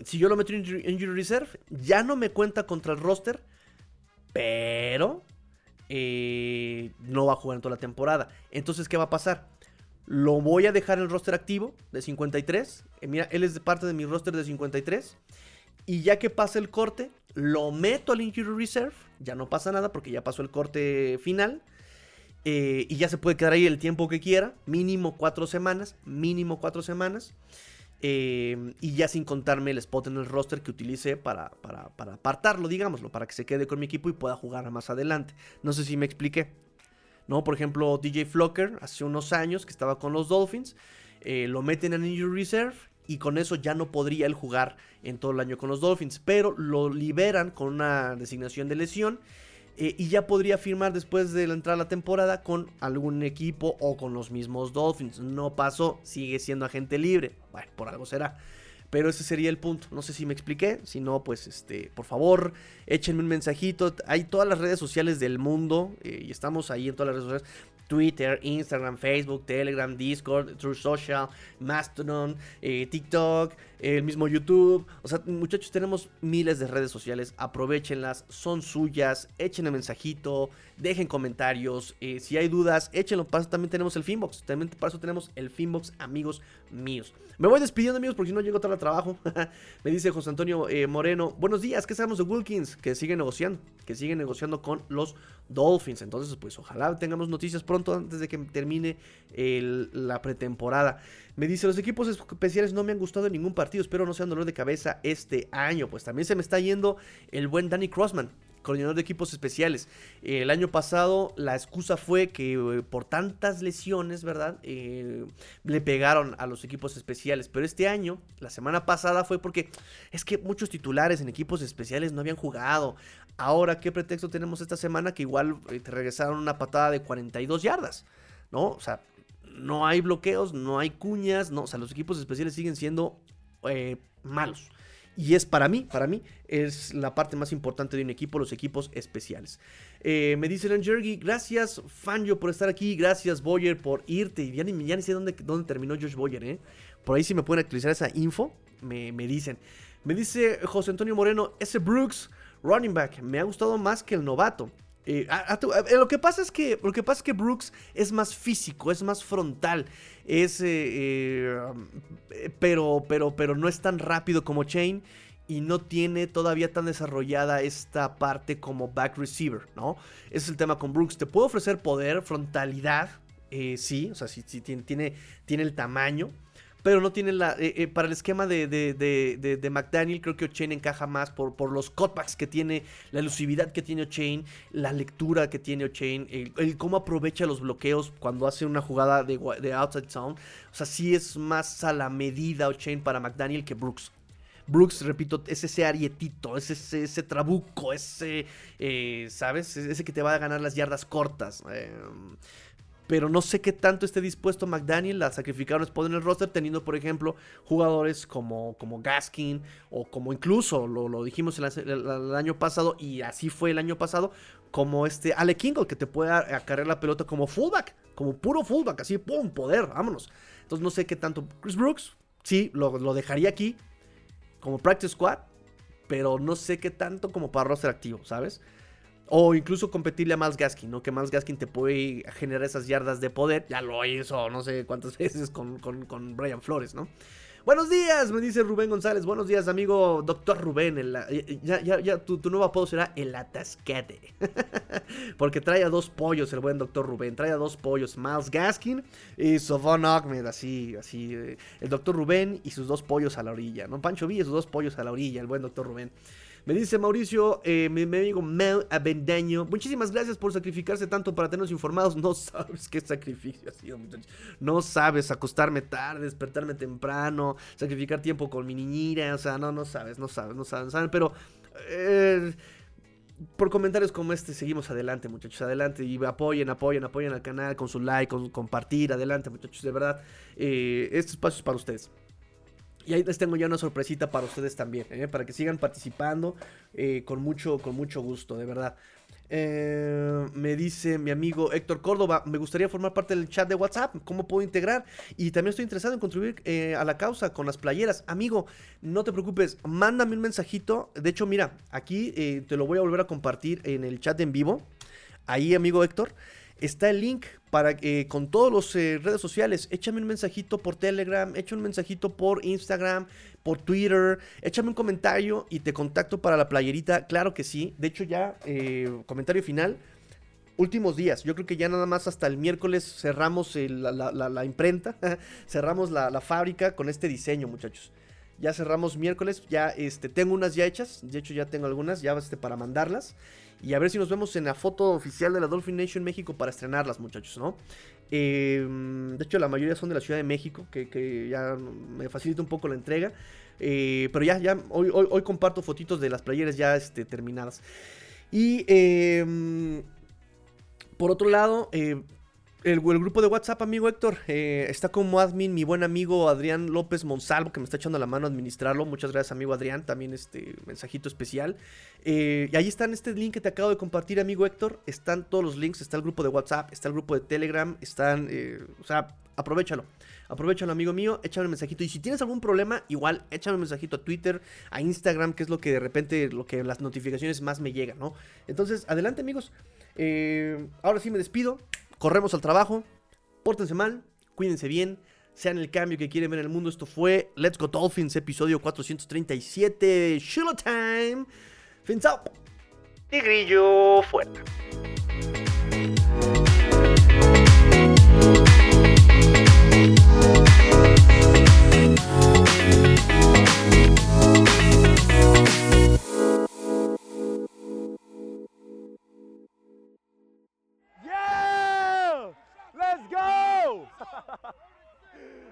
Si yo lo meto en Injury Reserve, ya no me cuenta contra el roster, pero eh, no va a jugar en toda la temporada. Entonces, ¿qué va a pasar? Lo voy a dejar en el roster activo de 53. Eh, mira, él es de parte de mi roster de 53. Y ya que pasa el corte, lo meto al Injury Reserve. Ya no pasa nada porque ya pasó el corte final. Eh, y ya se puede quedar ahí el tiempo que quiera, mínimo cuatro semanas, mínimo cuatro semanas. Eh, y ya sin contarme el spot en el roster que utilice para, para, para, apartarlo, digámoslo, para que se quede con mi equipo y pueda jugar más adelante. No sé si me expliqué. ¿No? Por ejemplo, DJ Flocker, hace unos años que estaba con los Dolphins, eh, lo meten en Injury Reserve y con eso ya no podría él jugar en todo el año con los Dolphins, pero lo liberan con una designación de lesión eh, y ya podría firmar después de entrar la temporada con algún equipo o con los mismos Dolphins. No pasó, sigue siendo agente libre. Bueno, por algo será. Pero ese sería el punto. No sé si me expliqué. Si no, pues este, por favor, échenme un mensajito. Hay todas las redes sociales del mundo. Eh, y estamos ahí en todas las redes sociales. Twitter, Instagram, Facebook, Telegram, Discord, True Social, Mastodon, eh, TikTok, el mismo YouTube. O sea, muchachos, tenemos miles de redes sociales. Aprovechenlas, son suyas. Echen el mensajito, dejen comentarios. Eh, si hay dudas, échenlo. También tenemos el Finbox. También para eso tenemos el Finbox, amigos míos. Me voy despidiendo, amigos, porque si no llego tarde al trabajo. Me dice José Antonio eh, Moreno. Buenos días, ¿qué sabemos de Wilkins? Que sigue negociando. Que sigue negociando con los Dolphins. Entonces, pues ojalá tengamos noticias pronto antes de que termine la pretemporada. Me dice, los equipos especiales no me han gustado en ningún partido, espero no sean dolor de cabeza este año. Pues también se me está yendo el buen Danny Crossman, coordinador de equipos especiales. el año pasado la excusa fue que eh, por tantas lesiones, ¿verdad? Eh, le pegaron a los equipos especiales. Pero este año, la semana pasada fue porque es que muchos titulares en equipos especiales no habían jugado. Ahora, ¿qué pretexto tenemos esta semana? Que igual eh, te regresaron una patada de 42 yardas, ¿no? O sea, no hay bloqueos, no hay cuñas, no, o sea, los equipos especiales siguen siendo eh, malos. Y es para mí, para mí, es la parte más importante de un equipo, los equipos especiales. Eh, me dice Jergy, gracias Fanjo por estar aquí, gracias Boyer por irte. Ya ni, ya ni sé dónde, dónde terminó Josh Boyer, ¿eh? Por ahí si me pueden actualizar esa info, me, me dicen. Me dice José Antonio Moreno, ese Brooks, running back, me ha gustado más que el novato. Eh, lo que pasa es que lo que pasa es que Brooks es más físico, es más frontal, es eh, eh, pero pero pero no es tan rápido como Chain y no tiene todavía tan desarrollada esta parte como back receiver, ¿no? Es el tema con Brooks. Te puede ofrecer poder, frontalidad, sí, o sea, sí, tiene, tiene, tiene el tamaño pero no tiene la. Eh, eh, para el esquema de, de, McDaniel, creo que O'Chain encaja más por, por los cutbacks que tiene, la elusividad que tiene O'Chain, la lectura que tiene O'Chain, el, cómo aprovecha los bloqueos cuando hace una jugada de, outside zone. O sea, sí es más a la medida O'Chain para McDaniel que Brooks. Brooks, repito, es ese arietito, es ese, ese trabuco, ese, eh, ¿sabes? Ese que te va a ganar las yardas cortas. Em, pero no sé qué tanto esté dispuesto McDaniel a sacrificar un spot en el roster, teniendo, por ejemplo, jugadores como, como Gaskin o como incluso, lo, dijimos el, año pasado y así fue el año pasado, como este Ale Kingle, que te puede acarrear la pelota como fullback, como puro fullback, así, ¡pum! Poder, vámonos. Entonces no sé qué tanto. Chris Brooks, sí, lo, lo dejaría aquí como practice squad, pero no sé qué tanto como para roster activo, ¿sabes? O incluso competirle a Miles Gaskin, ¿no? Que Miles Gaskin te puede generar esas yardas de poder. Ya lo hizo no sé cuántas veces con, con, Brian Flores, ¿no? Buenos días, me dice Rubén González. Buenos días, amigo doctor Rubén. ya, ya, ya, tu, nuevo apodo será el atascate. Porque trae a dos pollos el buen doctor Rubén. Trae a dos pollos, Miles Gaskin y Sovon Ahmed. Así, así. Eh, el doctor Rubén y sus dos pollos a la orilla, ¿no? Pancho Villa y sus dos pollos a la orilla, el buen doctor Rubén. Me dice Mauricio, eh, mi, amigo Mel Avendaño. Muchísimas gracias por sacrificarse tanto para tenernos informados. No sabes qué sacrificio ha sido, muchachos. No sabes acostarme tarde, despertarme temprano, sacrificar tiempo con mi niñera. O sea, no, no sabes, no sabes, no sabes. ¿saben? Pero. Eh, por comentarios como este seguimos adelante, muchachos, adelante y apoyen, apoyen, apoyen al canal con su like, con compartir, adelante, muchachos, de verdad, eh, este espacio es para ustedes. Y ahí les tengo ya una sorpresita para ustedes también, ¿eh? para que sigan participando eh, con, mucho, con mucho gusto, de verdad. Eh, me dice mi amigo Héctor Córdoba, me gustaría formar parte del chat de WhatsApp, ¿cómo puedo integrar? Y también estoy interesado en contribuir a la causa con las playeras. Amigo, no te preocupes, mándame un mensajito. De hecho, mira, aquí te lo voy a volver a compartir en el chat en vivo. Ahí, amigo Héctor está el link para eh, con todas las eh, redes sociales. Échame un mensajito por Telegram, échame un mensajito por Instagram, por Twitter, échame un comentario y te contacto para la playerita. Claro que sí. De hecho, ya, eh, comentario final. Últimos días, yo creo que ya nada más hasta el miércoles cerramos la, imprenta, cerramos la, fábrica con este diseño, muchachos. Ya cerramos miércoles, ya este, tengo unas ya hechas, de hecho ya tengo algunas ya este, para mandarlas. Y a ver si nos vemos en la foto oficial de la Dolphin Nation México para estrenarlas, muchachos, ¿no? Em, de hecho, la mayoría son de la Ciudad de México, que, ya me facilita un poco la entrega. Eh, pero ya, ya, hoy, hoy, comparto fotitos de las playeras ya este, terminadas. Y em, por otro lado, el, grupo de WhatsApp, amigo Héctor, eh, está como admin mi buen amigo Adrián López Monsalvo, que me está echando la mano a administrarlo. Muchas gracias, amigo Adrián. También este mensajito especial. Eh, y ahí está en este link que te acabo de compartir, amigo Héctor. Están todos los links. Está el grupo de WhatsApp, está el grupo de Telegram. Están, eh, o sea, aprovechalo. Aprovechalo, amigo mío. Échame un mensajito. Y si tienes algún problema, igual, échame un mensajito a Twitter, a Instagram, que es lo que de repente, lo que las notificaciones más me llegan, ¿no? Entonces, adelante, amigos. ahora sí me despido corremos al trabajo, pórtense mal, cuídense bien, sean el cambio que quieren ver en el mundo. Esto fue Let's Go Dolphins, episodio 437, Shiloh Time. Fins up. Tigrillo fuera.